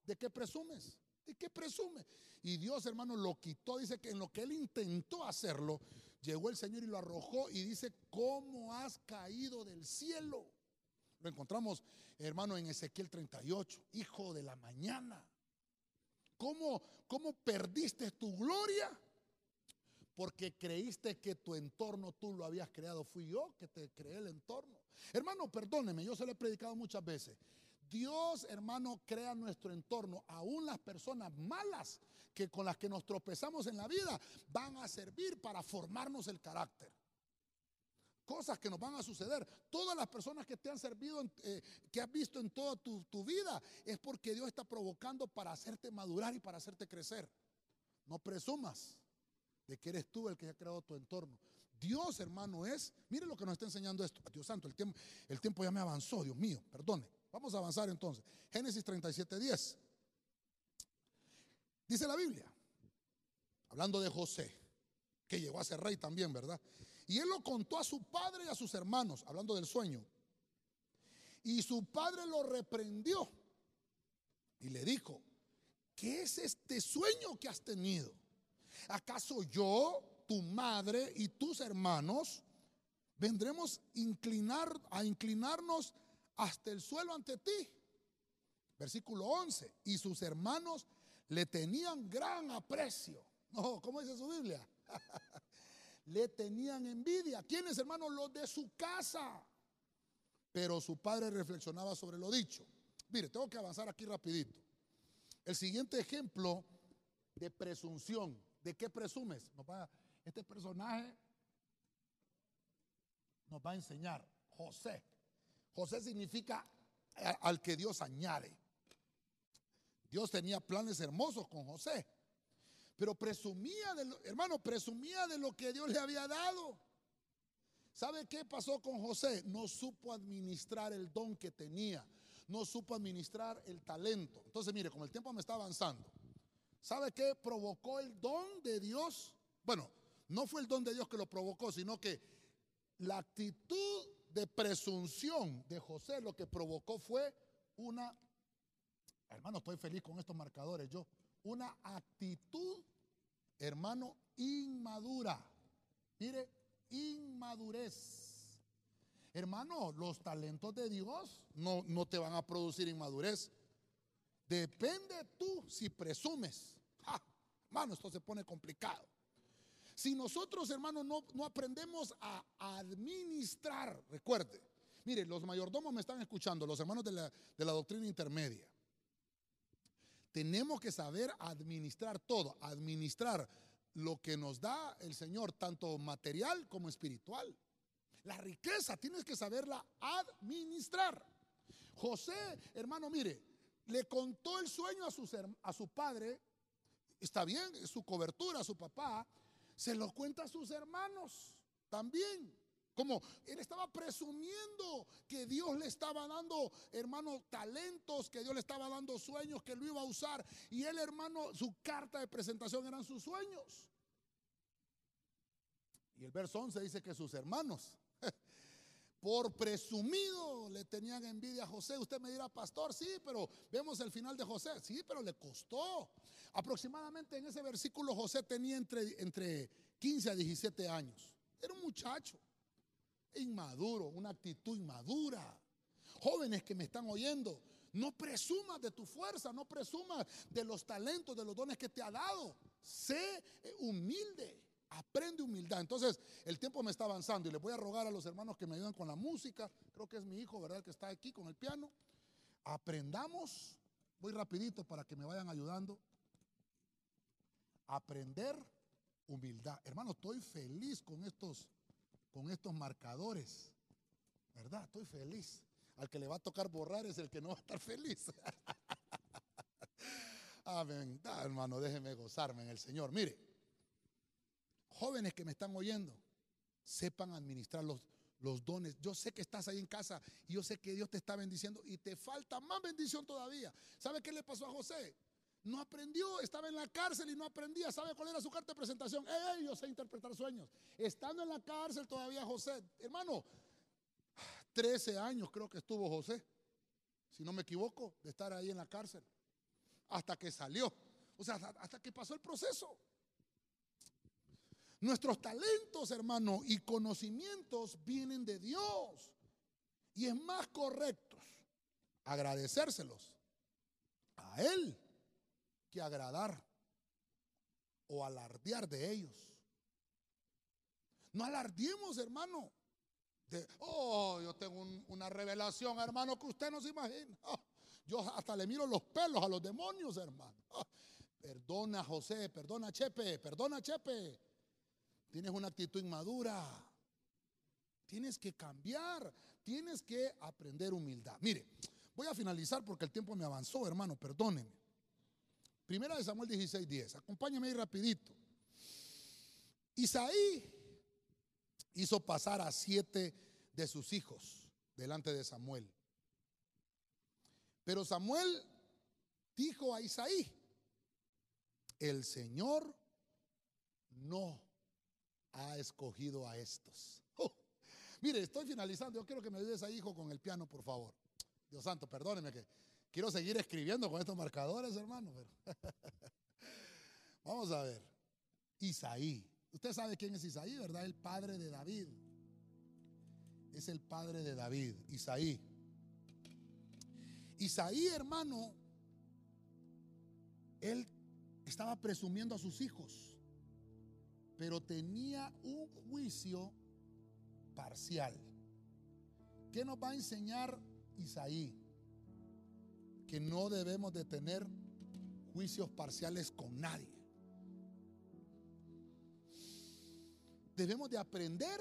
¿De qué presumes? ¿De qué presume? Y Dios, hermano, lo quitó. Dice que en lo que él intentó hacerlo, llegó el Señor y lo arrojó. Y dice, ¿cómo has caído del cielo? Lo encontramos, hermano, en Ezequiel 38, hijo de la mañana. ¿Cómo, cómo perdiste tu gloria? Porque creíste que tu entorno tú lo habías creado. Fui yo que te creé el entorno. Hermano, perdóneme, yo se lo he predicado muchas veces. Dios, hermano, crea nuestro entorno. Aún las personas malas que con las que nos tropezamos en la vida van a servir para formarnos el carácter. Cosas que nos van a suceder. Todas las personas que te han servido, eh, que has visto en toda tu, vida, es porque Dios está provocando para hacerte madurar y para hacerte crecer. No presumas de que eres tú el que ha creado tu entorno. Dios, hermano, es, mire lo que nos está enseñando esto. Dios santo, el tiempo, el tiempo ya me avanzó, Dios mío, perdone. Vamos a avanzar entonces. Génesis 37, 10. Dice la Biblia, hablando de José, que llegó a ser rey también, ¿verdad? Y él lo contó a su padre y a sus hermanos, hablando del sueño. Y su padre lo reprendió y le dijo, ¿qué es este sueño que has tenido? ¿Acaso yo, tu madre y tus hermanos vendremos inclinar, a inclinarnos hasta el suelo ante ti. Versículo 11. Y sus hermanos le tenían gran aprecio. No, ¿cómo dice su Biblia? [laughs] le tenían envidia. ¿Quiénes, hermanos? Los de su casa. pero su padre reflexionaba sobre lo dicho. Mire, tengo que avanzar aquí rapidito. El siguiente ejemplo de presunción. ¿De qué presumes? Este personaje nos va a enseñar. José. José significa al que Dios añade. Dios tenía planes hermosos con José. Pero presumía de lo, hermano, presumía de lo que Dios le había dado. ¿Sabe qué pasó con José? No supo administrar el don que tenía. No supo administrar el talento. Entonces, mire, como el tiempo me está avanzando, ¿sabe qué provocó el don de Dios? Bueno, no fue el don de Dios que lo provocó, sino que la actitud de presunción de José lo que provocó fue una, hermano, estoy feliz con estos marcadores, yo, una actitud, hermano, inmadura. Mire, inmadurez. Hermano, los talentos de Dios no, no te van a producir inmadurez. Depende tú si presumes. hermano, esto se pone complicado. Si nosotros, hermanos, no, no aprendemos a, administrar, recuerde, mire, los mayordomos me están escuchando, los hermanos de la, de la doctrina intermedia. Tenemos que saber administrar todo, administrar lo que nos da el Señor, tanto material como espiritual. La riqueza tienes que saberla administrar. José, hermano, mire, le contó el sueño a su, a su padre, está bien, su cobertura, a su papá, se lo cuenta a sus hermanos también. Como él estaba presumiendo que Dios le estaba dando, hermano, talentos, que Dios le estaba dando sueños, que lo iba a usar. Y él, hermano, su carta de presentación eran sus sueños. Y el verso 11 dice que sus hermanos, por presumido, le tenían envidia a José. Usted me dirá, pastor, sí, pero vemos el final de José. Sí, pero le costó. Aproximadamente en ese versículo José tenía entre, entre 15 a 17 años. Era un muchacho inmaduro, una actitud inmadura. Jóvenes que me están oyendo, no presumas de tu fuerza, no presumas de los talentos, de los dones que te ha dado. Sé eh, humilde, aprende humildad. Entonces, el tiempo me está avanzando y le voy a rogar a los hermanos que me ayudan con la música. Creo que es mi hijo, ¿verdad? Que está aquí con el piano. Aprendamos, voy rapidito para que me vayan ayudando aprender humildad. Hermano, estoy feliz con estos, con estos marcadores. ¿Verdad? Estoy feliz. Al que le va a tocar borrar es el que no va a estar feliz. [laughs] Amén. hermano, déjeme gozarme en el Señor. Mire, jóvenes que me están oyendo, sepan administrar los, dones. Yo sé que estás ahí en casa y yo sé que Dios te está bendiciendo y te falta más bendición todavía. ¿Sabe qué le pasó a José? No aprendió, estaba en la cárcel y no aprendía. ¿Sabe cuál era su carta de presentación? Ellos yo sé interpretar sueños. Estando en la cárcel todavía José, hermano, 13 años creo que estuvo José, si no me equivoco, de estar ahí en la cárcel. Hasta que salió. O sea, hasta, que pasó el proceso. Nuestros talentos, hermano, y conocimientos vienen de Dios. Y es más correcto agradecérselos a Él que agradar o alardear de ellos. No alardiemos, hermano. De, oh, yo tengo una revelación, hermano, que usted no se imagina. [laughs] Yo hasta le miro los pelos a los demonios, hermano. [laughs] Perdona, José, perdona, Chepe, perdona, Chepe. Tienes una actitud inmadura. Tienes que cambiar. Tienes que aprender humildad. Mire, voy a finalizar porque el tiempo me avanzó, hermano, perdóneme. Primera de Samuel 16, 10. Acompáñame ahí rapidito. Isaí hizo pasar a siete de sus hijos delante de Samuel. Pero Samuel dijo a Isaí, el Señor no ha escogido a estos. Oh, mire, estoy finalizando. Yo quiero que me ayudes ahí, hijo, con el piano, por favor. Dios santo, perdóneme que Quiero seguir escribiendo con estos marcadores, hermano. [laughs] Vamos a ver. Isaí. Usted sabe quién es Isaí, ¿verdad? El padre de David. Es el padre de David, Isaí. Isaí, hermano, él estaba presumiendo a sus hijos, pero tenía un juicio parcial. ¿Qué nos va a enseñar Isaí? Que no debemos de tener juicios parciales con nadie. Debemos de aprender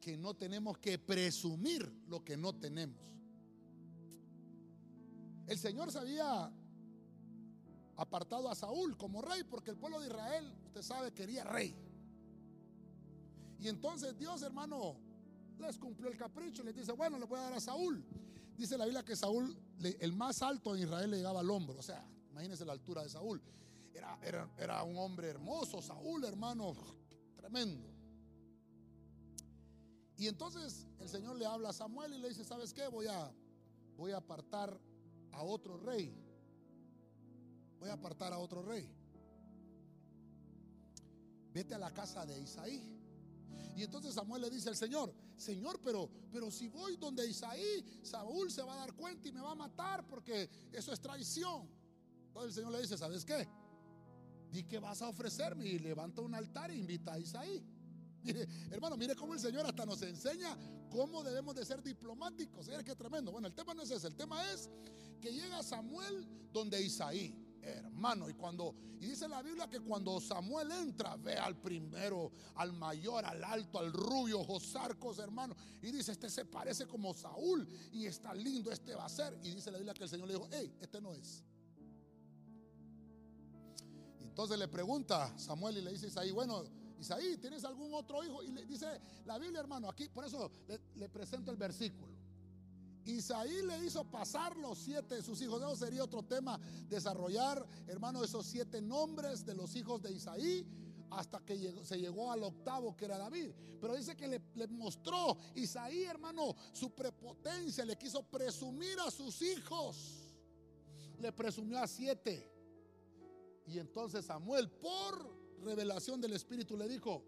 que no tenemos que presumir lo que no tenemos. El Señor se había apartado a Saúl como rey porque el pueblo de Israel, usted sabe, quería rey. Y entonces Dios, hermano, les cumplió el capricho, les dice, bueno, le voy a dar a Saúl. Dice la Biblia que Saúl, el más alto en Israel le llegaba al hombro, o sea, imagínense la altura de Saúl. Era, era, era un hombre hermoso, Saúl, hermano, tremendo. Y entonces el Señor le habla a Samuel y le dice, ¿sabes qué? Voy a, voy a apartar a otro rey. Voy a apartar a otro rey. Vete a la casa de Isaí. Y entonces Samuel le dice al Señor, Señor, pero, pero si voy donde Isaí, Saúl se va a dar cuenta y me va a matar porque eso es traición. Entonces el Señor le dice, ¿sabes qué? Di que vas a ofrecerme y levanta un altar e invita a Isaí. [laughs] Hermano, mire cómo el Señor hasta nos enseña cómo debemos de ser diplomáticos. Mire qué tremendo. Bueno, el tema no es ese, el tema es que llega Samuel donde Isaí hermano. Y cuando, y dice la Biblia que cuando Samuel entra, ve al primero, al mayor, al alto, al rubio, Josarcos, hermano. Y dice, este se parece como Saúl y está lindo, este va a ser. Y dice la Biblia que el Señor le dijo, hey, este no es. Entonces le pregunta Samuel y le dice Isaí, bueno, Isaí, ¿tienes algún otro hijo? Y le dice la Biblia, hermano, aquí, por eso le, le presento el versículo. Isaí le hizo pasar los siete de sus hijos. Eso sería otro tema, desarrollar, hermano, esos siete nombres de los hijos de Isaí hasta que se llegó al octavo que era David. Pero dice que le, le, mostró Isaí, hermano, su prepotencia, le quiso presumir a sus hijos. Le presumió a siete. Y entonces Samuel, por revelación del Espíritu, le dijo,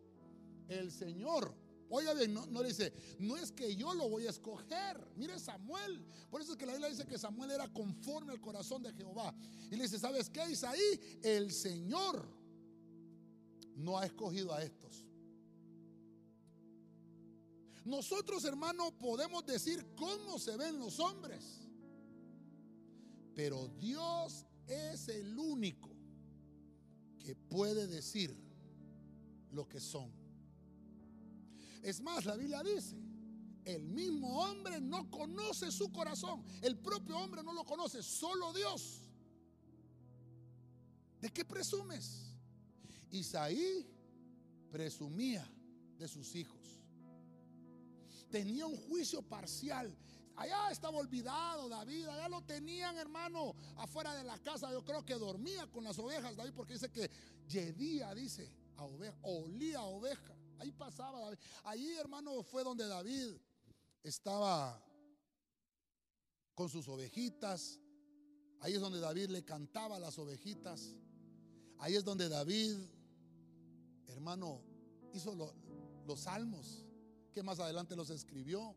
el Señor Oiga bien, no, no, dice, no es que yo lo voy a escoger. Mire Samuel. Por eso es que la Biblia dice que Samuel era conforme al corazón de Jehová. Y le dice, ¿sabes qué, Isaí? El Señor no ha escogido a estos. Nosotros, hermano, podemos decir cómo se ven los hombres. Pero Dios es el único que puede decir lo que son. Es más, la Biblia dice, el mismo hombre no conoce su corazón. El propio hombre no lo conoce, solo Dios. ¿De qué presumes? Isaí presumía de sus hijos. Tenía un juicio parcial. Allá estaba olvidado David, allá lo tenían hermano afuera de la casa. Yo creo que dormía con las ovejas David porque dice que yedía, dice, a oveja, olía a oveja. Ahí pasaba David. Ahí, hermano, fue donde David estaba con sus ovejitas. Ahí es donde David le cantaba a las ovejitas. Ahí es donde David, hermano, hizo los salmos, que más adelante los escribió.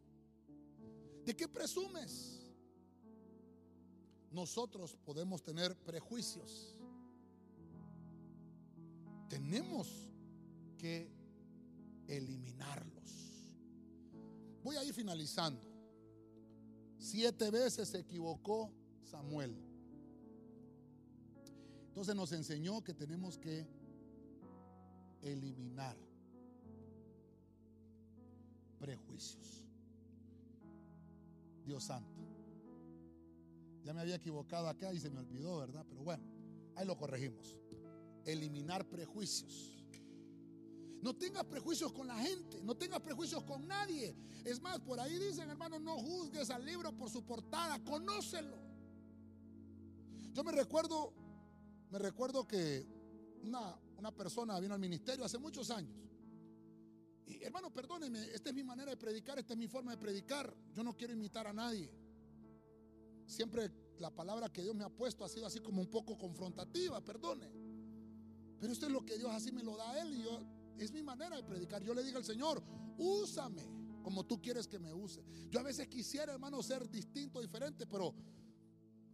¿De qué presumes? Nosotros podemos tener prejuicios. Tenemos que eliminarlos. Voy a ir finalizando. Siete veces se equivocó Samuel. Entonces nos enseñó que tenemos que eliminar prejuicios. Dios santo. Ya me había equivocado acá y se me olvidó, ¿verdad? Pero bueno, ahí lo corregimos. Eliminar prejuicios. No tengas prejuicios con la gente, no tengas prejuicios con nadie. Es más, por ahí dicen, hermano, no juzgues al libro por su portada, conócelo. Yo me recuerdo, me recuerdo que una, una persona vino al ministerio hace muchos años. Y hermano, perdóneme, esta es mi manera de predicar, esta es mi forma de predicar. Yo no quiero imitar a nadie. Siempre la palabra que Dios me ha puesto ha sido así como un poco confrontativa, perdone. Pero esto es lo que Dios así me lo da a Él y yo es mi manera de predicar. Yo le digo al Señor, úsame como tú quieres que me use. Yo a veces quisiera, hermano, ser distinto, diferente, pero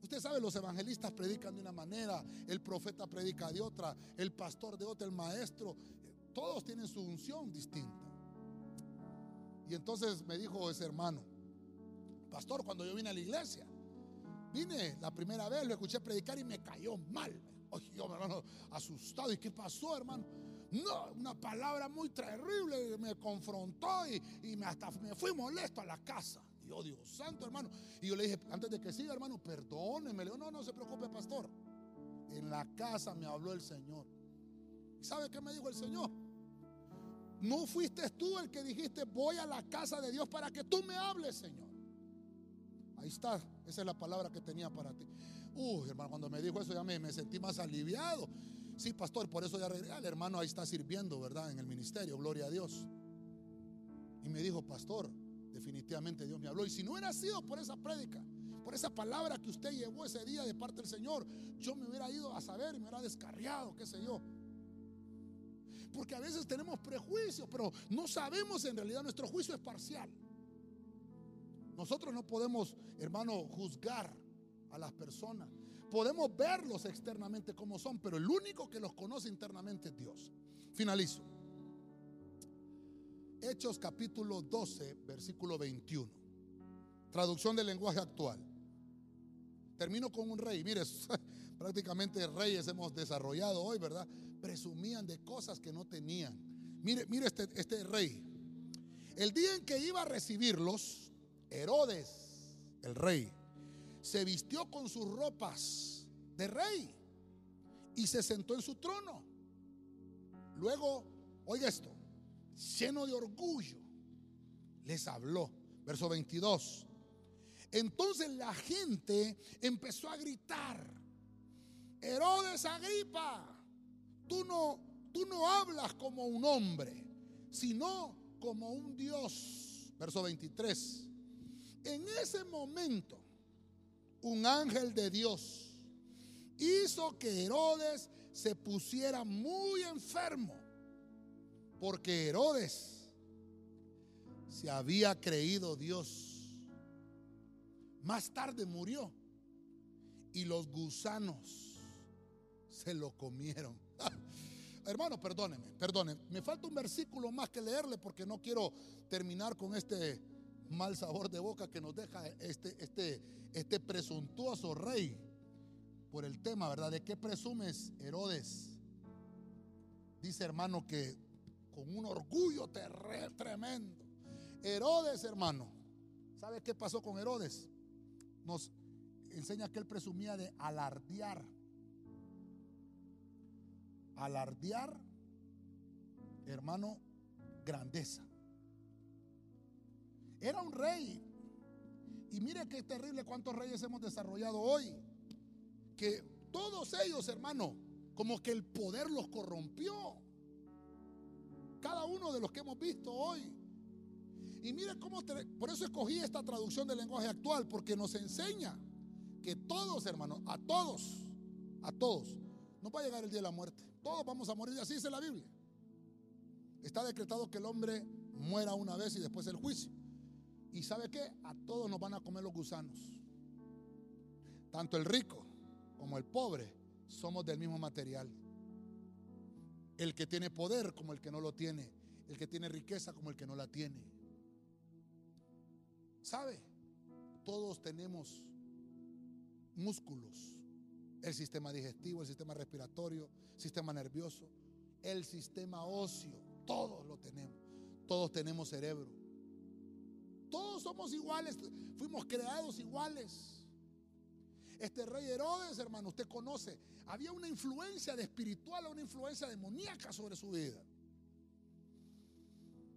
usted sabe, los evangelistas predican de una manera, el profeta predica de otra, el pastor de otra, el maestro. Todos tienen su unción distinta. Y entonces me dijo ese hermano, Pastor, cuando yo vine a la iglesia, vine la primera vez, lo escuché predicar y me cayó mal. Oye, yo, hermano, asustado. ¿Y qué pasó, hermano? No, una palabra muy terrible me confrontó y, me hasta me fui molesto a la casa. Y oh Dios santo, hermano. Y yo le dije, antes de que siga, hermano, perdóneme. Le digo, no, no se preocupe, pastor. En la casa me habló el Señor. ¿Sabe qué me dijo el Señor? No fuiste tú el que dijiste, voy a la casa de Dios para que tú me hables, Señor. Ahí está, esa es la palabra que tenía para ti. Uy, hermano, cuando me dijo eso ya me, me sentí más aliviado. Sí, pastor, por eso ya el hermano ahí está sirviendo, ¿verdad? En el ministerio, gloria a Dios. Y me dijo, pastor, definitivamente Dios me habló. Y si no hubiera sido por esa prédica, por esa palabra que usted llevó ese día de parte del Señor, yo me hubiera ido a saber y me hubiera descarriado, qué sé yo. Porque a veces tenemos prejuicios, pero no sabemos en realidad, nuestro juicio es parcial. Nosotros no podemos, hermano, juzgar a las personas. Podemos verlos externamente como son, pero el único que los conoce internamente es Dios. Finalizo. Hechos capítulo 12, versículo 21. Traducción del lenguaje actual. Termino con un rey. Mire, [laughs] prácticamente reyes hemos desarrollado hoy, ¿verdad? Presumían de cosas que no tenían. Mire, mire este, este rey. El día en que iba a recibirlos, Herodes, el rey, se vistió con sus ropas de rey y se sentó en su trono. Luego, oiga esto, lleno de orgullo, les habló. Verso 22. Entonces la gente empezó a gritar, Herodes Agripa, tú no, tú no hablas como un hombre, sino como un Dios. Verso 23. En ese momento, un ángel de Dios hizo que Herodes se pusiera muy enfermo, porque Herodes se había creído Dios. Más tarde murió y los gusanos se lo comieron. [laughs] Hermano, perdóneme, perdóneme. Me falta un versículo más que leerle porque no quiero terminar con este mal sabor de boca que nos deja este, este, este presuntuoso rey por el tema, ¿verdad? ¿De qué presumes, Herodes? Dice hermano que con un orgullo tremendo. Herodes, hermano, ¿sabe qué pasó con Herodes? Nos enseña que él presumía de alardear. Alardear, hermano, grandeza. Era un rey. Y mire qué terrible cuántos reyes hemos desarrollado hoy. Que todos ellos, hermano, como que el poder los corrompió. Cada uno de los que hemos visto hoy. Y mire cómo, por eso escogí esta traducción del lenguaje actual, porque nos enseña que todos, hermanos, a todos, a todos, no va a llegar el día de la muerte. Todos vamos a morir, así dice la Biblia. Está decretado que el hombre muera una vez y después el juicio. Y sabe qué? A todos nos van a comer los gusanos. Tanto el rico como el pobre somos del mismo material. El que tiene poder como el que no lo tiene. El que tiene riqueza como el que no la tiene. ¿Sabe? Todos tenemos músculos. El sistema digestivo, el sistema respiratorio, sistema nervioso, el sistema óseo. Todos lo tenemos. Todos tenemos cerebro. Todos somos iguales, fuimos creados iguales. Este rey Herodes, hermano, usted conoce, había una influencia de espiritual, una influencia demoníaca sobre su vida.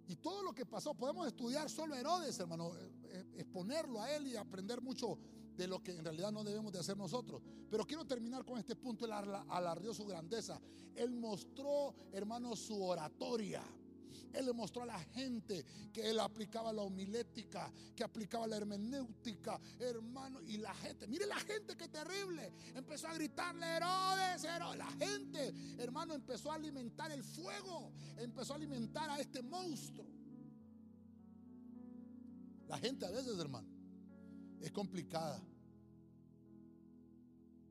Y todo lo que pasó, podemos estudiar solo Herodes, hermano, eh, eh, exponerlo a él y aprender mucho de lo que en realidad no debemos de hacer nosotros. Pero quiero terminar con este punto, él alardeó su grandeza. Él mostró, hermano, su oratoria. Él le mostró a la gente que él aplicaba la homilética, que aplicaba la hermenéutica, hermano. Y la gente, mire la gente que terrible. Empezó a gritarle, Herodes, Herodes. La gente, hermano, empezó a alimentar el fuego. Empezó a alimentar a este monstruo. La gente a veces, hermano, es complicada.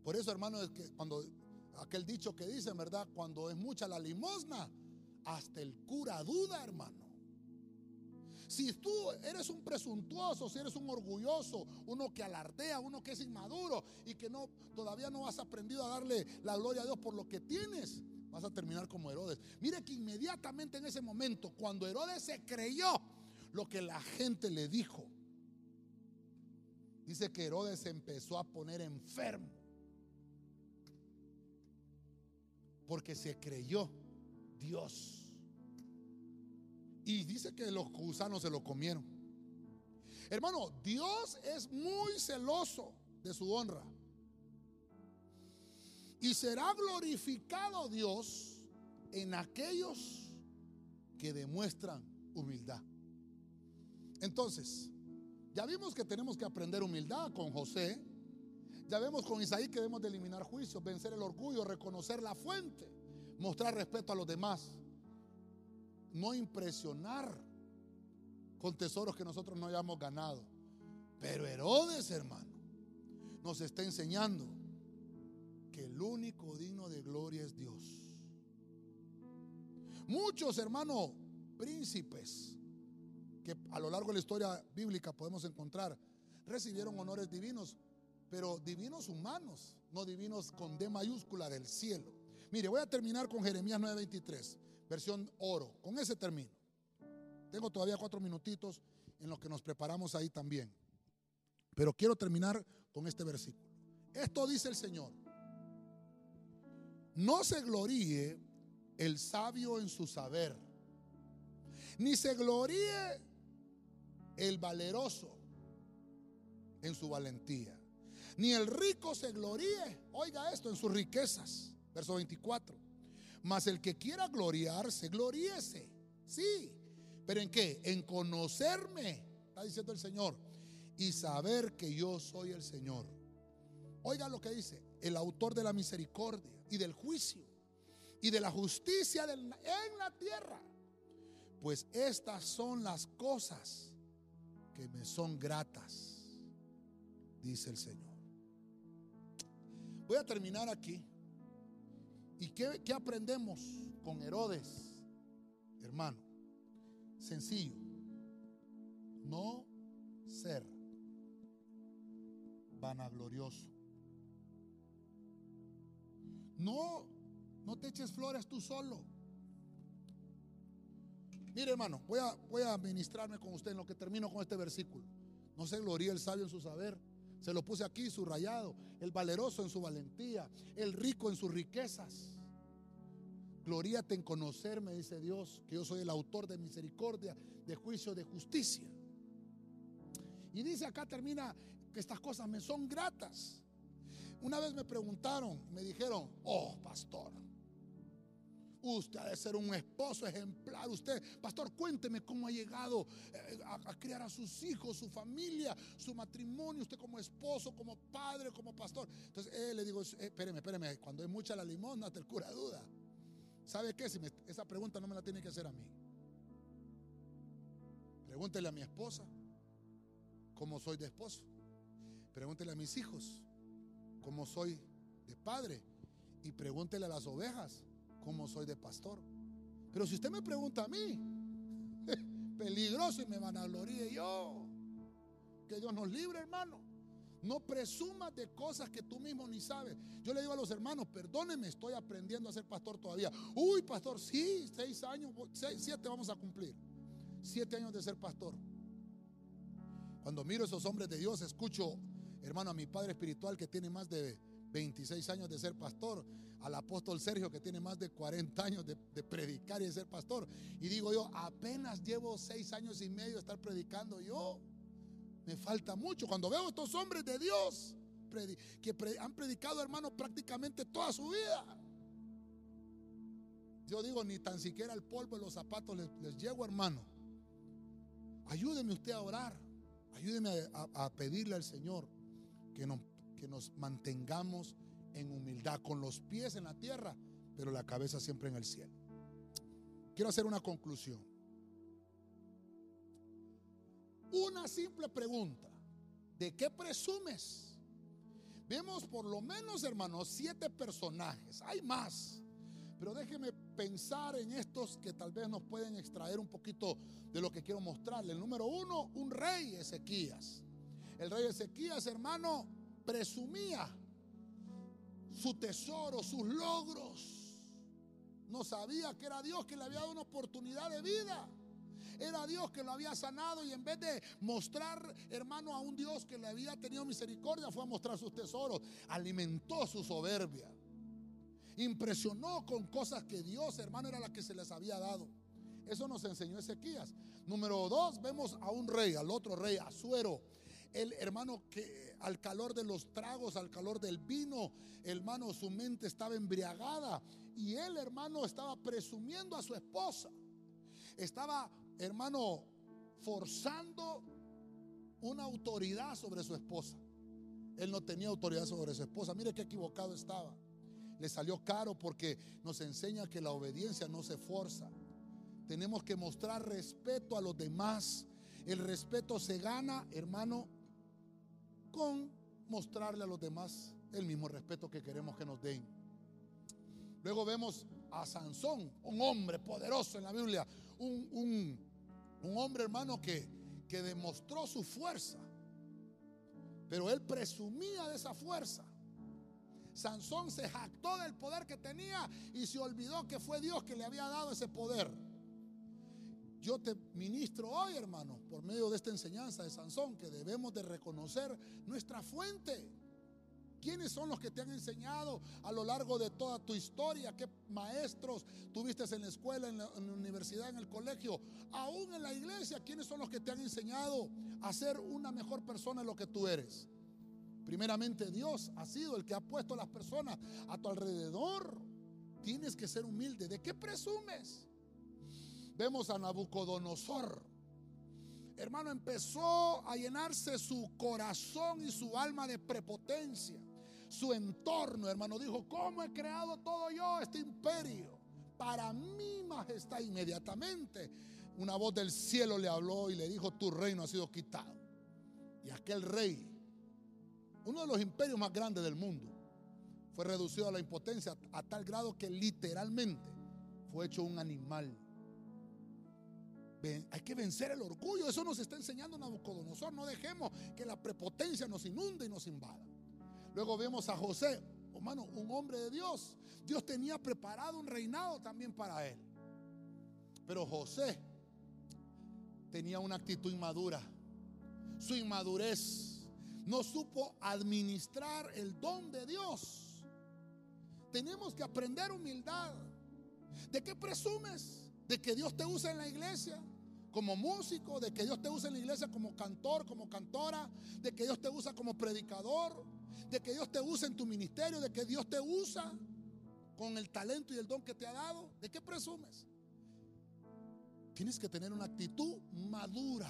Por eso, hermano, es que cuando aquel dicho que dicen, ¿verdad? Cuando es mucha la limosna, hasta el cura duda, hermano. Si tú eres un presuntuoso, si eres un orgulloso, uno que alardea, uno que es inmaduro y que no todavía no has aprendido a darle la gloria a Dios por lo que tienes, vas a terminar como Herodes. Mire que inmediatamente en ese momento, cuando Herodes se creyó lo que la gente le dijo, dice que Herodes se empezó a poner enfermo. Porque se creyó Dios. Y dice que los gusanos se lo comieron. Hermano, Dios es muy celoso de su honra. Y será glorificado Dios en aquellos que demuestran humildad. Entonces, ya vimos que tenemos que aprender humildad con José. Ya vemos con Isaí que debemos de eliminar juicios, vencer el orgullo, reconocer la fuente, mostrar respeto a los demás. No impresionar con tesoros que nosotros no hayamos ganado. Pero Herodes, hermano, nos está enseñando que el único digno de gloria es Dios. Muchos, hermanos, príncipes que a lo largo de la historia bíblica podemos encontrar, recibieron honores divinos, pero divinos humanos, no divinos con D mayúscula del cielo. Mire, voy a terminar con Jeremías 9:23, versión oro. Con ese termino. Tengo todavía cuatro minutitos en los que nos preparamos ahí también. Pero quiero terminar con este versículo. Esto dice el Señor. No se gloríe el sabio en su saber, ni se gloríe el valeroso en su valentía, ni el rico se gloríe, oiga esto, en sus riquezas. Verso 24. Mas el que quiera gloriarse, gloríese. Sí, pero ¿en qué? En conocerme, está diciendo el Señor, y saber que yo soy el Señor. Oiga lo que dice, el autor de la misericordia y del juicio y de la justicia en la tierra. Pues estas son las cosas que me son gratas, dice el Señor. Voy a terminar aquí. ¿Y qué, qué aprendemos con Herodes, hermano? Sencillo. No ser vanaglorioso. No, no te eches flores tú solo. Mire, hermano, voy a, voy a ministrarme con usted en lo que termino con este versículo. No se gloría el sabio en su saber. Se lo puse aquí subrayado. El valeroso en su valentía. El rico en sus riquezas. Gloríate en conocerme, dice Dios, que yo soy el autor de misericordia, de juicio, de justicia. Y dice acá termina que estas cosas me son gratas. Una vez me preguntaron, me dijeron, oh pastor, usted ha de ser un esposo ejemplar. Usted, pastor, cuénteme cómo ha llegado eh, a, criar a sus hijos, su familia, su matrimonio, usted como esposo, como padre, como pastor. Entonces eh, le digo, eh, espéreme, espéreme, cuando hay mucha la limosna, te cura duda. ¿Sabe qué? Si esa pregunta no me la tiene que hacer a mí. Pregúntele a mi esposa cómo soy de esposo. Pregúntele a mis hijos cómo soy de padre. Y pregúntele a las ovejas cómo soy de pastor. Pero si usted me pregunta a mí, [laughs] peligroso y me van a glorir yo. Que Dios nos libre, hermano. No presumas de cosas que tú mismo ni sabes. Yo le digo a los hermanos, perdónenme, estoy aprendiendo a ser pastor todavía. Uy, pastor, sí, seis años, siete vamos a cumplir. Siete años de ser pastor. Cuando miro a esos hombres de Dios, escucho, hermano, a mi padre espiritual que tiene más de 26 años de ser pastor, al apóstol Sergio que tiene más de 40 años de, predicar y de ser pastor. Y digo yo, apenas llevo seis años y medio de estar predicando yo. Me falta mucho. Cuando veo a estos hombres de Dios que han predicado, hermano, prácticamente toda su vida. Yo digo, ni tan siquiera el polvo de los zapatos les, llego, hermano. Ayúdeme usted a orar. Ayúdeme a pedirle al Señor que nos que nos mantengamos en humildad, con los pies en la tierra, pero la cabeza siempre en el cielo. Quiero hacer una conclusión. Una simple pregunta. ¿De qué presumes? Vemos por lo menos, hermanos, siete personajes. Hay más. Pero déjeme pensar en estos que tal vez nos pueden extraer un poquito de lo que quiero mostrarle. El número uno, un rey Ezequías. El rey Ezequías, hermano, presumía su tesoro, sus logros. No sabía que era Dios que le había dado una oportunidad de vida. Era Dios que lo había sanado y en vez de mostrar, hermano, a un Dios que le había tenido misericordia, fue a mostrar sus tesoros. Alimentó su soberbia. Impresionó con cosas que Dios, hermano, era la que se les había dado. Eso nos enseñó Ezequías. Número dos, vemos a un rey, al otro rey, Azuero. El hermano que al calor de los tragos, al calor del vino, hermano, su mente estaba embriagada y él, hermano, estaba presumiendo a su esposa. Estaba, hermano, forzando una autoridad sobre su esposa. Él no tenía autoridad sobre su esposa. Mire qué equivocado estaba. Le salió caro porque nos enseña que la obediencia no se forza. Tenemos que mostrar respeto a los demás. El respeto se gana, hermano, con mostrarle a los demás el mismo respeto que queremos que nos den. Luego vemos a Sansón, un hombre poderoso en la Biblia, un, hombre hermano que, que demostró su fuerza, pero él presumía de esa fuerza. Sansón se jactó del poder que tenía y se olvidó que fue Dios que le había dado ese poder. Yo te ministro hoy, hermano, por medio de esta enseñanza de Sansón, que debemos de reconocer nuestra fuente. ¿Quiénes son los que te han enseñado a lo largo de toda tu historia? ¿Qué maestros tuviste en la escuela, en la, universidad, en el colegio? Aún en la iglesia, ¿quiénes son los que te han enseñado a ser una mejor persona de lo que tú eres? Primeramente Dios ha sido el que ha puesto a las personas a tu alrededor. Tienes que ser humilde. ¿De qué presumes? Vemos a Nabucodonosor. Hermano, empezó a llenarse su corazón y su alma de prepotencia. Su entorno, hermano, dijo, ¿cómo he creado todo yo este imperio? Para mi majestad inmediatamente. Una voz del cielo le habló y le dijo, tu reino ha sido quitado. Y aquel rey, uno de los imperios más grandes del mundo, fue reducido a la impotencia a tal grado que literalmente fue hecho un animal hay que vencer el orgullo. Eso nos está enseñando Nabucodonosor. No dejemos que la prepotencia nos inunde y nos invada. Luego vemos a José, hermano, un hombre de Dios. Dios tenía preparado un reinado también para él. Pero José tenía una actitud inmadura. Su inmadurez no supo administrar el don de Dios. Tenemos que aprender humildad. ¿De qué presumes? de que Dios te usa en la iglesia como músico, de que Dios te usa en la iglesia como cantor, como cantora, de que Dios te usa como predicador, de que Dios te usa en tu ministerio, de que Dios te usa con el talento y el don que te ha dado. ¿De qué presumes? Tienes que tener una actitud madura.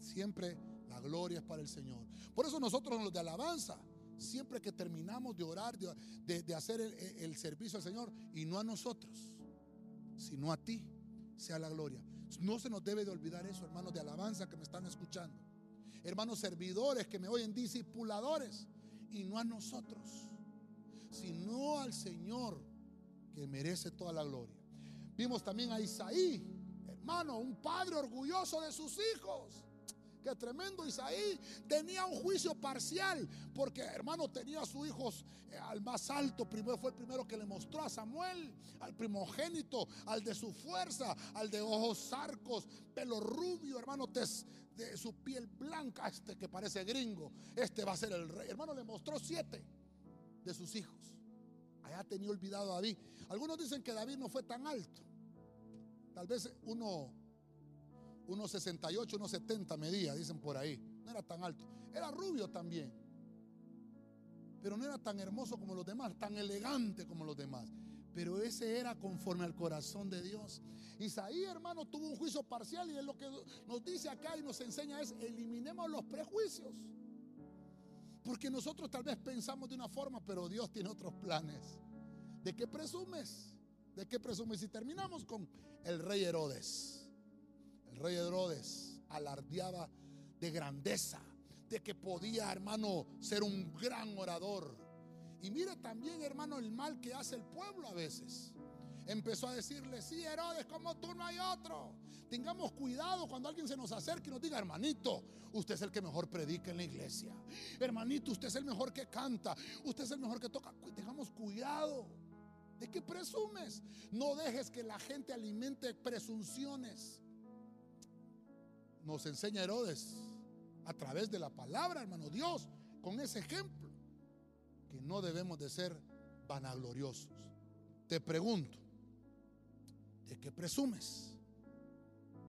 Siempre la gloria es para el Señor. Por eso nosotros los de alabanza, siempre que terminamos de orar, de, hacer el, el servicio al Señor, y no a nosotros, sino a ti sea la gloria. No se nos debe de olvidar eso, hermanos de alabanza que me están escuchando. Hermanos servidores que me oyen, discipuladores. Y no a nosotros, sino al Señor que merece toda la gloria. Vimos también a Isaí, hermano, un padre orgulloso de sus hijos. Qué tremendo Isaí. Tenía un juicio parcial porque, hermano, tenía a sus hijos eh, al más alto. Primero fue el primero que le mostró a Samuel, al primogénito, al de su fuerza, al de ojos arcos, pelo rubio, hermano, de su piel blanca, este que parece gringo. Este va a ser el rey. Hermano, le mostró siete de sus hijos. Allá tenía olvidado a David. Algunos dicen que David no fue tan alto. Tal vez uno unos 68, unos 70 medía, dicen por ahí. No era tan alto. Era rubio también. Pero no era tan hermoso como los demás, tan elegante como los demás. Pero ese era conforme al corazón de Dios. Isaí, hermano, tuvo un juicio parcial y es lo que nos dice acá y nos enseña es eliminemos los prejuicios. Porque nosotros tal vez pensamos de una forma, pero Dios tiene otros planes. ¿De qué presumes? ¿De qué presumes? Y terminamos con el rey Herodes el rey Herodes alardeaba de grandeza, de que podía, hermano, ser un gran orador. Y mire también, hermano, el mal que hace el pueblo a veces. empezó a decirle, sí, Herodes, como tú no hay otro. Tengamos cuidado cuando alguien se nos acerque y nos diga, hermanito, usted es el que mejor predica en la iglesia. Hermanito, usted es el mejor que canta. Usted es el mejor que toca. Tengamos cuidado. ¿De qué presumes? No dejes que la gente alimente presunciones. Nos enseña Herodes a través de la palabra, hermano Dios, con ese ejemplo, que no debemos de ser vanagloriosos. Te pregunto, ¿de qué presumes?